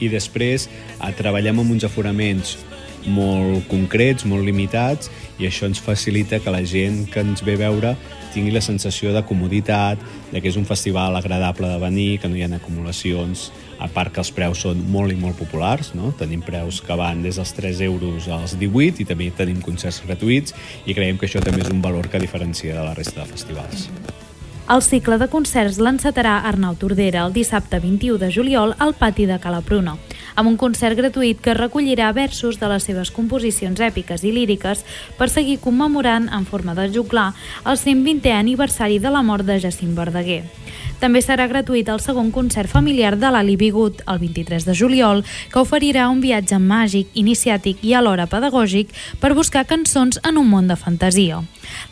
I després eh, treballem amb uns aforaments molt concrets, molt limitats, i això ens facilita que la gent que ens ve a veure tingui la sensació de comoditat, de que és un festival agradable de venir, que no hi ha acumulacions, a part que els preus són molt i molt populars, no? tenim preus que van des dels 3 euros als 18 i també tenim concerts gratuïts i creiem que això també és un valor que diferencia de la resta de festivals. El cicle de concerts l'encetarà Arnau Tordera el dissabte 21 de juliol al pati de Calapruno, amb un concert gratuït que recollirà versos de les seves composicions èpiques i líriques per seguir commemorant en forma de juglar el 120è aniversari de la mort de Jacint Verdaguer. També serà gratuït el segon concert familiar de l'Ali Bigut, el 23 de juliol, que oferirà un viatge màgic, iniciàtic i alhora pedagògic per buscar cançons en un món de fantasia.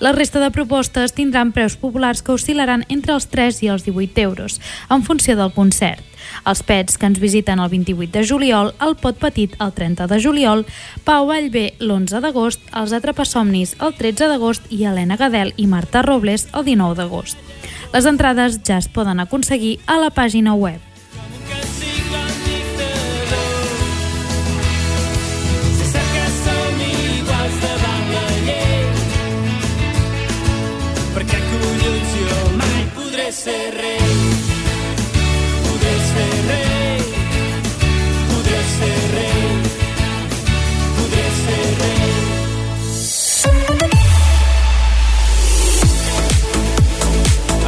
La resta de propostes tindran preus populars que oscil·laran entre els 3 i els 18 euros, en funció del concert. Els pets que ens visiten el 28 de juliol, el Pot Petit el 30 de juliol, Pau Vallvé l'11 d'agost, els Atrapasomnis el 13 d'agost i Helena Gadel i Marta Robles el 19 d'agost. Les entrades ja es poden aconseguir a la pàgina web. ser.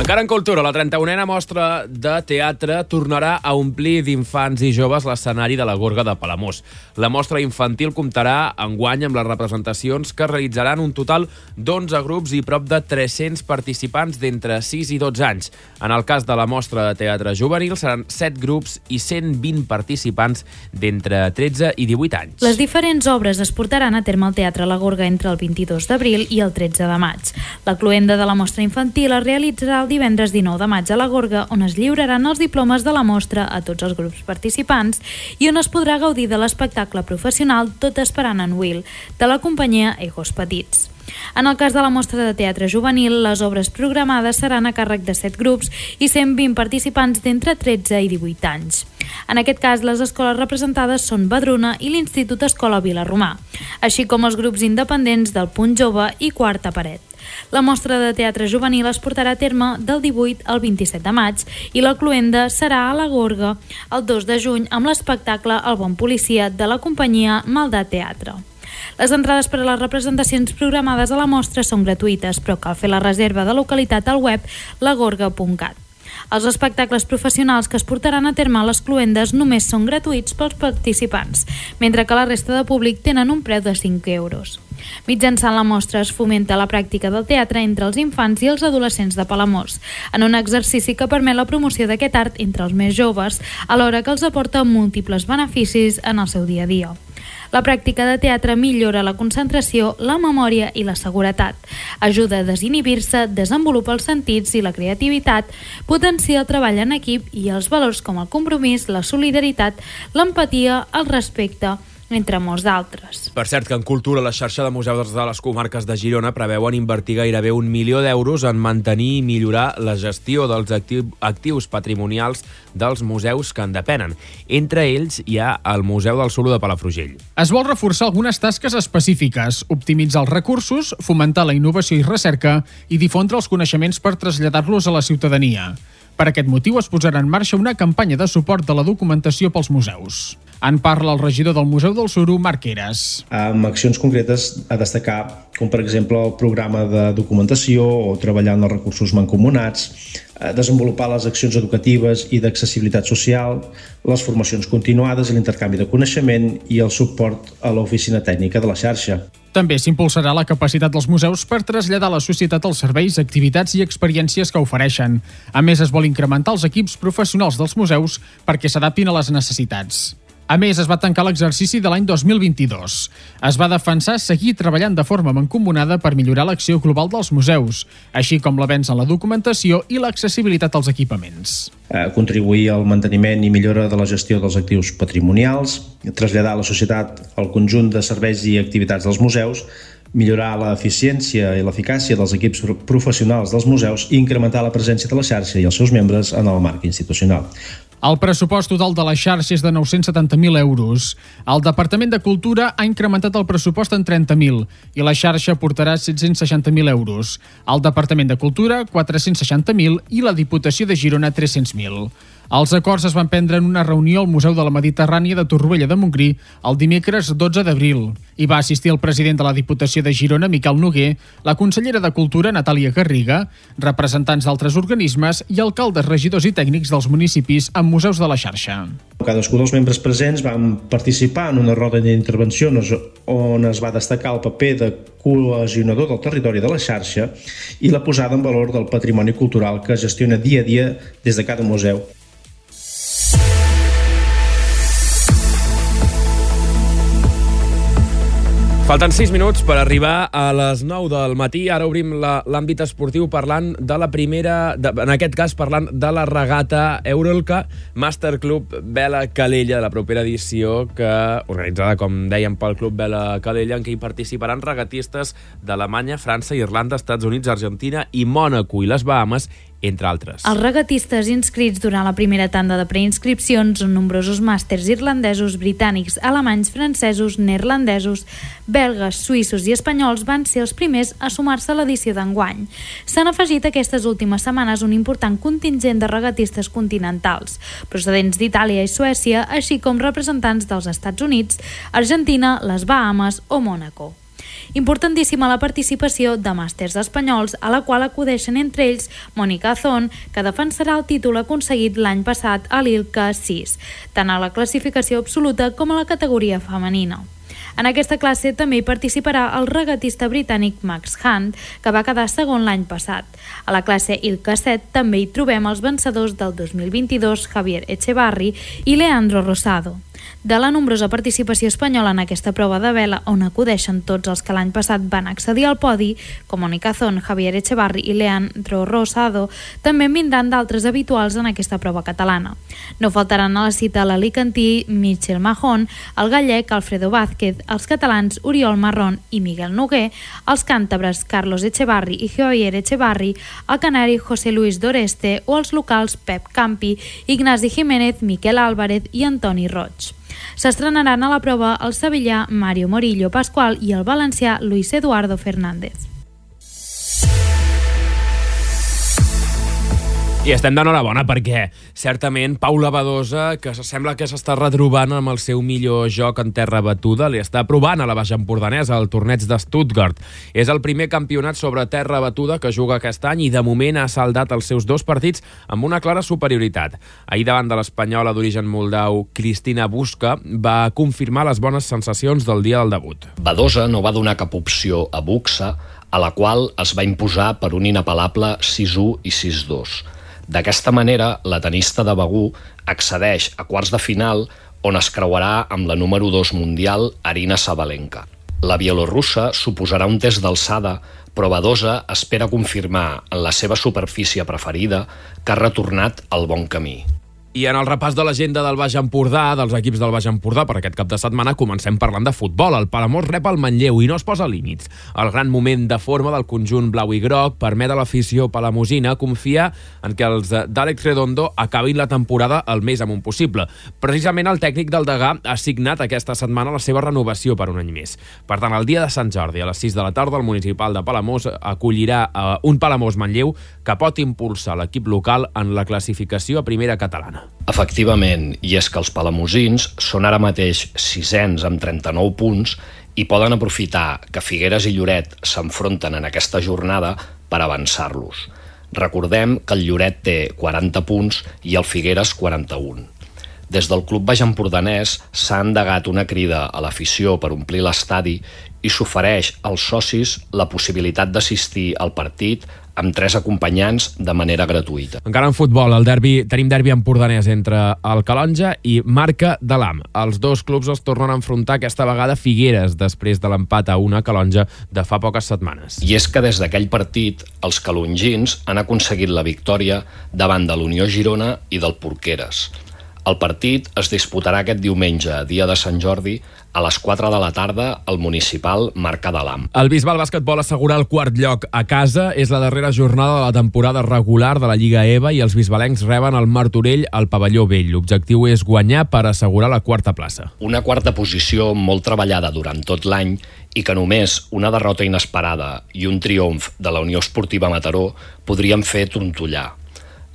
Encara en cultura, la 31a mostra de teatre tornarà a omplir d'infants i joves l'escenari de la Gorga de Palamós. La mostra infantil comptarà enguany amb les representacions que realitzaran un total d'11 grups i prop de 300 participants d'entre 6 i 12 anys. En el cas de la mostra de teatre juvenil seran 7 grups i 120 participants d'entre 13 i 18 anys. Les diferents obres es portaran a terme al Teatre La Gorga entre el 22 d'abril i el 13 de maig. La cluenda de la mostra infantil es realitzarà el divendres 19 de maig a la Gorga, on es lliuraran els diplomes de la mostra a tots els grups participants i on es podrà gaudir de l'espectacle professional Tot esperant en Will, de la companyia Egos Petits. En el cas de la mostra de teatre juvenil, les obres programades seran a càrrec de 7 grups i 120 participants d'entre 13 i 18 anys. En aquest cas, les escoles representades són Badruna i l'Institut Escola Vilarromà, així com els grups independents del Punt Jove i Quarta Paret. La mostra de teatre juvenil es portarà a terme del 18 al 27 de maig i la cluenda serà a la Gorga el 2 de juny amb l'espectacle El bon policia de la companyia Maldà Teatre. Les entrades per a les representacions programades a la mostra són gratuïtes, però cal fer la reserva de localitat al web lagorga.cat. Els espectacles professionals que es portaran a terme a les cluendes només són gratuïts pels participants, mentre que la resta de públic tenen un preu de 5 euros. Mitjançant la mostra es fomenta la pràctica del teatre entre els infants i els adolescents de Palamós, en un exercici que permet la promoció d'aquest art entre els més joves, alhora que els aporta múltiples beneficis en el seu dia a dia. La pràctica de teatre millora la concentració, la memòria i la seguretat. Ajuda a desinhibir-se, desenvolupa els sentits i la creativitat, potencia el treball en equip i els valors com el compromís, la solidaritat, l'empatia, el respecte, entre molts d'altres. Per cert, que en cultura la xarxa de museus de les comarques de Girona preveuen invertir gairebé un milió d'euros en mantenir i millorar la gestió dels actiu actius patrimonials dels museus que en depenen. Entre ells hi ha el Museu del Solo de Palafrugell. Es vol reforçar algunes tasques específiques, optimitzar els recursos, fomentar la innovació i recerca i difondre els coneixements per traslladar-los a la ciutadania. Per aquest motiu es posarà en marxa una campanya de suport de la documentació pels museus. En parla el regidor del Museu del Suro, Marc Eres. Amb accions concretes a destacar, com per exemple el programa de documentació o treballar en els recursos mancomunats, eh, desenvolupar les accions educatives i d'accessibilitat social, les formacions continuades i l'intercanvi de coneixement i el suport a l'oficina tècnica de la xarxa. També s'impulsarà la capacitat dels museus per traslladar a la societat els serveis, activitats i experiències que ofereixen. A més, es vol incrementar els equips professionals dels museus perquè s'adaptin a les necessitats. A més, es va tancar l'exercici de l'any 2022. Es va defensar seguir treballant de forma mancomunada per millorar l'acció global dels museus, així com l'avenç en la documentació i l'accessibilitat als equipaments. Eh, contribuir al manteniment i millora de la gestió dels actius patrimonials, traslladar a la societat el conjunt de serveis i activitats dels museus, millorar l'eficiència i l'eficàcia dels equips professionals dels museus i incrementar la presència de la xarxa i els seus membres en el marc institucional. El pressupost total de la xarxa és de 970.000 euros. El Departament de Cultura ha incrementat el pressupost en 30.000 i la xarxa portarà 760.000 euros. El Departament de Cultura, 460.000 i la Diputació de Girona, 300.000. Els acords es van prendre en una reunió al Museu de la Mediterrània de Torroella de Montgrí el dimecres 12 d'abril. Hi va assistir el president de la Diputació de Girona, Miquel Noguer, la consellera de Cultura, Natàlia Garriga, representants d'altres organismes i alcaldes, regidors i tècnics dels municipis amb museus de la xarxa. Cadascú dels membres presents van participar en una roda d'intervenció on es va destacar el paper de cohesionador del territori de la xarxa i la posada en valor del patrimoni cultural que gestiona dia a dia des de cada museu Falten 6 minuts per arribar a les 9 del matí. Ara obrim l'àmbit esportiu parlant de la primera, de, en aquest cas parlant de la regata Eurolca Master Club Vela Calella de la propera edició que organitzada, com dèiem, pel Club Vela Calella en què hi participaran regatistes d'Alemanya, França, Irlanda, Estats Units, Argentina i Mònaco i les Bahames entre altres. Els regatistes inscrits durant la primera tanda de preinscripcions són nombrosos màsters irlandesos, britànics, alemanys, francesos, neerlandesos, belgues, suïssos i espanyols van ser els primers a sumar-se a l'edició d'enguany. S'han afegit aquestes últimes setmanes un important contingent de regatistes continentals, procedents d'Itàlia i Suècia, així com representants dels Estats Units, Argentina, les Bahames o Mònaco. Importantíssima la participació de màsters espanyols, a la qual acudeixen entre ells Mònica Azón, que defensarà el títol aconseguit l'any passat a l'ILCA 6, tant a la classificació absoluta com a la categoria femenina. En aquesta classe també hi participarà el regatista britànic Max Hunt, que va quedar segon l'any passat. A la classe ILCA 7 també hi trobem els vencedors del 2022 Javier Echevarri i Leandro Rosado. De la nombrosa participació espanyola en aquesta prova de vela, on acudeixen tots els que l'any passat van accedir al podi, com Mónica Zon, Javier Echevarri i Leandro Rosado, també en vindran d'altres habituals en aquesta prova catalana. No faltaran a la cita l'alicantí Michel Mahón, el gallec Alfredo Vázquez, els catalans Oriol Marrón i Miguel Noguer, els càntabres Carlos Echevarri i Javier Echevarri, el canari José Luis Doreste o els locals Pep Campi, Ignasi Jiménez, Miquel Álvarez i Antoni Roig. S'estrenaran a la prova el sevillà Mario Morillo Pascual i el valencià Luis Eduardo Fernández. I estem d'enhorabona perquè, certament, Paula Badosa, que se sembla que s'està retrobant amb el seu millor joc en terra batuda, li està provant a la Baix Empordanesa al torneig de Stuttgart. És el primer campionat sobre terra batuda que juga aquest any i de moment ha saldat els seus dos partits amb una clara superioritat. Ahir davant de l'espanyola d'origen moldau Cristina Busca va confirmar les bones sensacions del dia del debut. Badosa no va donar cap opció a Buxa, a la qual es va imposar per un inapel·lable 6-1 i 6-2. D'aquesta manera, la tenista de Begú accedeix a quarts de final on es creuarà amb la número 2 mundial Arina Sabalenka. La bielorrussa suposarà un test d'alçada, però Badosa espera confirmar en la seva superfície preferida que ha retornat al bon camí. I en el repàs de l'agenda del Baix Empordà, dels equips del Baix Empordà, per aquest cap de setmana comencem parlant de futbol. El Palamós rep el Manlleu i no es posa límits. El gran moment de forma del conjunt blau i groc permet a l'afició palamosina confiar en que els d'Àlex Redondo acabin la temporada el més amunt possible. Precisament el tècnic del Degà ha signat aquesta setmana la seva renovació per un any més. Per tant, el dia de Sant Jordi, a les 6 de la tarda, el municipal de Palamós acollirà uh, un Palamós Manlleu que pot impulsar l'equip local en la classificació a primera catalana. Efectivament, i és que els palamosins són ara mateix sisens amb 39 punts i poden aprofitar que Figueres i Lloret s'enfronten en aquesta jornada per avançar-los. Recordem que el Lloret té 40 punts i el Figueres 41. Des del Club Baix Empordanès s'ha endegat una crida a l'afició per omplir l'estadi i s'ofereix als socis la possibilitat d'assistir al partit amb tres acompanyants de manera gratuïta. Encara en futbol, el derbi, tenim derbi empordanès entre el Calonja i Marca de l'Am. Els dos clubs es tornen a enfrontar aquesta vegada Figueres després de l'empat a una Calonja de fa poques setmanes. I és que des d'aquell partit, els calongins han aconseguit la victòria davant de l'Unió Girona i del Porqueres. El partit es disputarà aquest diumenge, dia de Sant Jordi, a les 4 de la tarda al municipal Marca de l'Am. El Bisbal Bàsquet vol assegurar el quart lloc a casa. És la darrera jornada de la temporada regular de la Lliga EVA i els bisbalencs reben el Martorell al pavelló vell. L'objectiu és guanyar per assegurar la quarta plaça. Una quarta posició molt treballada durant tot l'any i que només una derrota inesperada i un triomf de la Unió Esportiva Mataró podrien fer trontollar.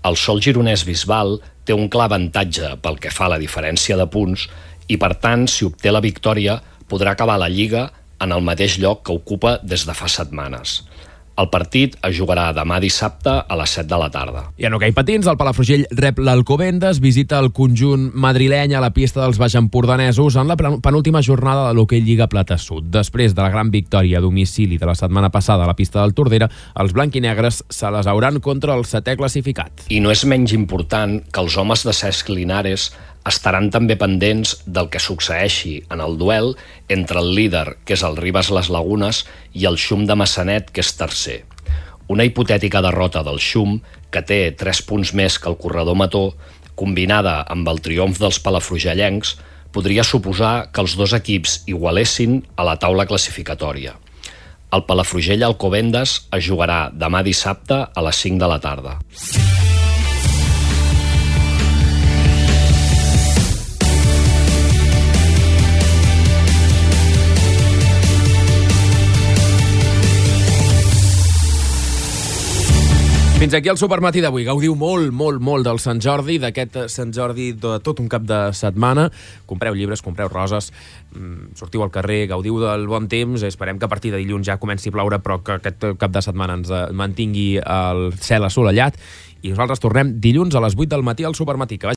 El sol gironès Bisbal té un clar avantatge pel que fa a la diferència de punts i, per tant, si obté la victòria, podrà acabar la Lliga en el mateix lloc que ocupa des de fa setmanes. El partit es jugarà demà dissabte a les 7 de la tarda. I en hoquei patins, el Palafrugell rep l'Alcobendes, visita el conjunt madrileny a la pista dels baixempordanesos en la penúltima jornada de l'hoquei Lliga Plata Sud. Després de la gran victòria a domicili de la setmana passada a la pista del Tordera, els blanquinegres se les hauran contra el setè classificat. I no és menys important que els homes de Cesc Linares estaran també pendents del que succeeixi en el duel entre el líder, que és el Ribas Les Lagunes, i el Xum de Massanet, que és tercer. Una hipotètica derrota del Xum, que té 3 punts més que el corredor Mató, combinada amb el triomf dels palafrugellencs, podria suposar que els dos equips igualessin a la taula classificatòria. El Palafrugell Alcobendes es jugarà demà dissabte a les 5 de la tarda. Fins aquí el supermatí d'avui. Gaudiu molt, molt, molt del Sant Jordi, d'aquest Sant Jordi de tot un cap de setmana. Compreu llibres, compreu roses, mm, sortiu al carrer, gaudiu del bon temps. Esperem que a partir de dilluns ja comenci a ploure, però que aquest cap de setmana ens eh, mantingui el cel assolellat. I nosaltres tornem dilluns a les 8 del matí al supermatí. Que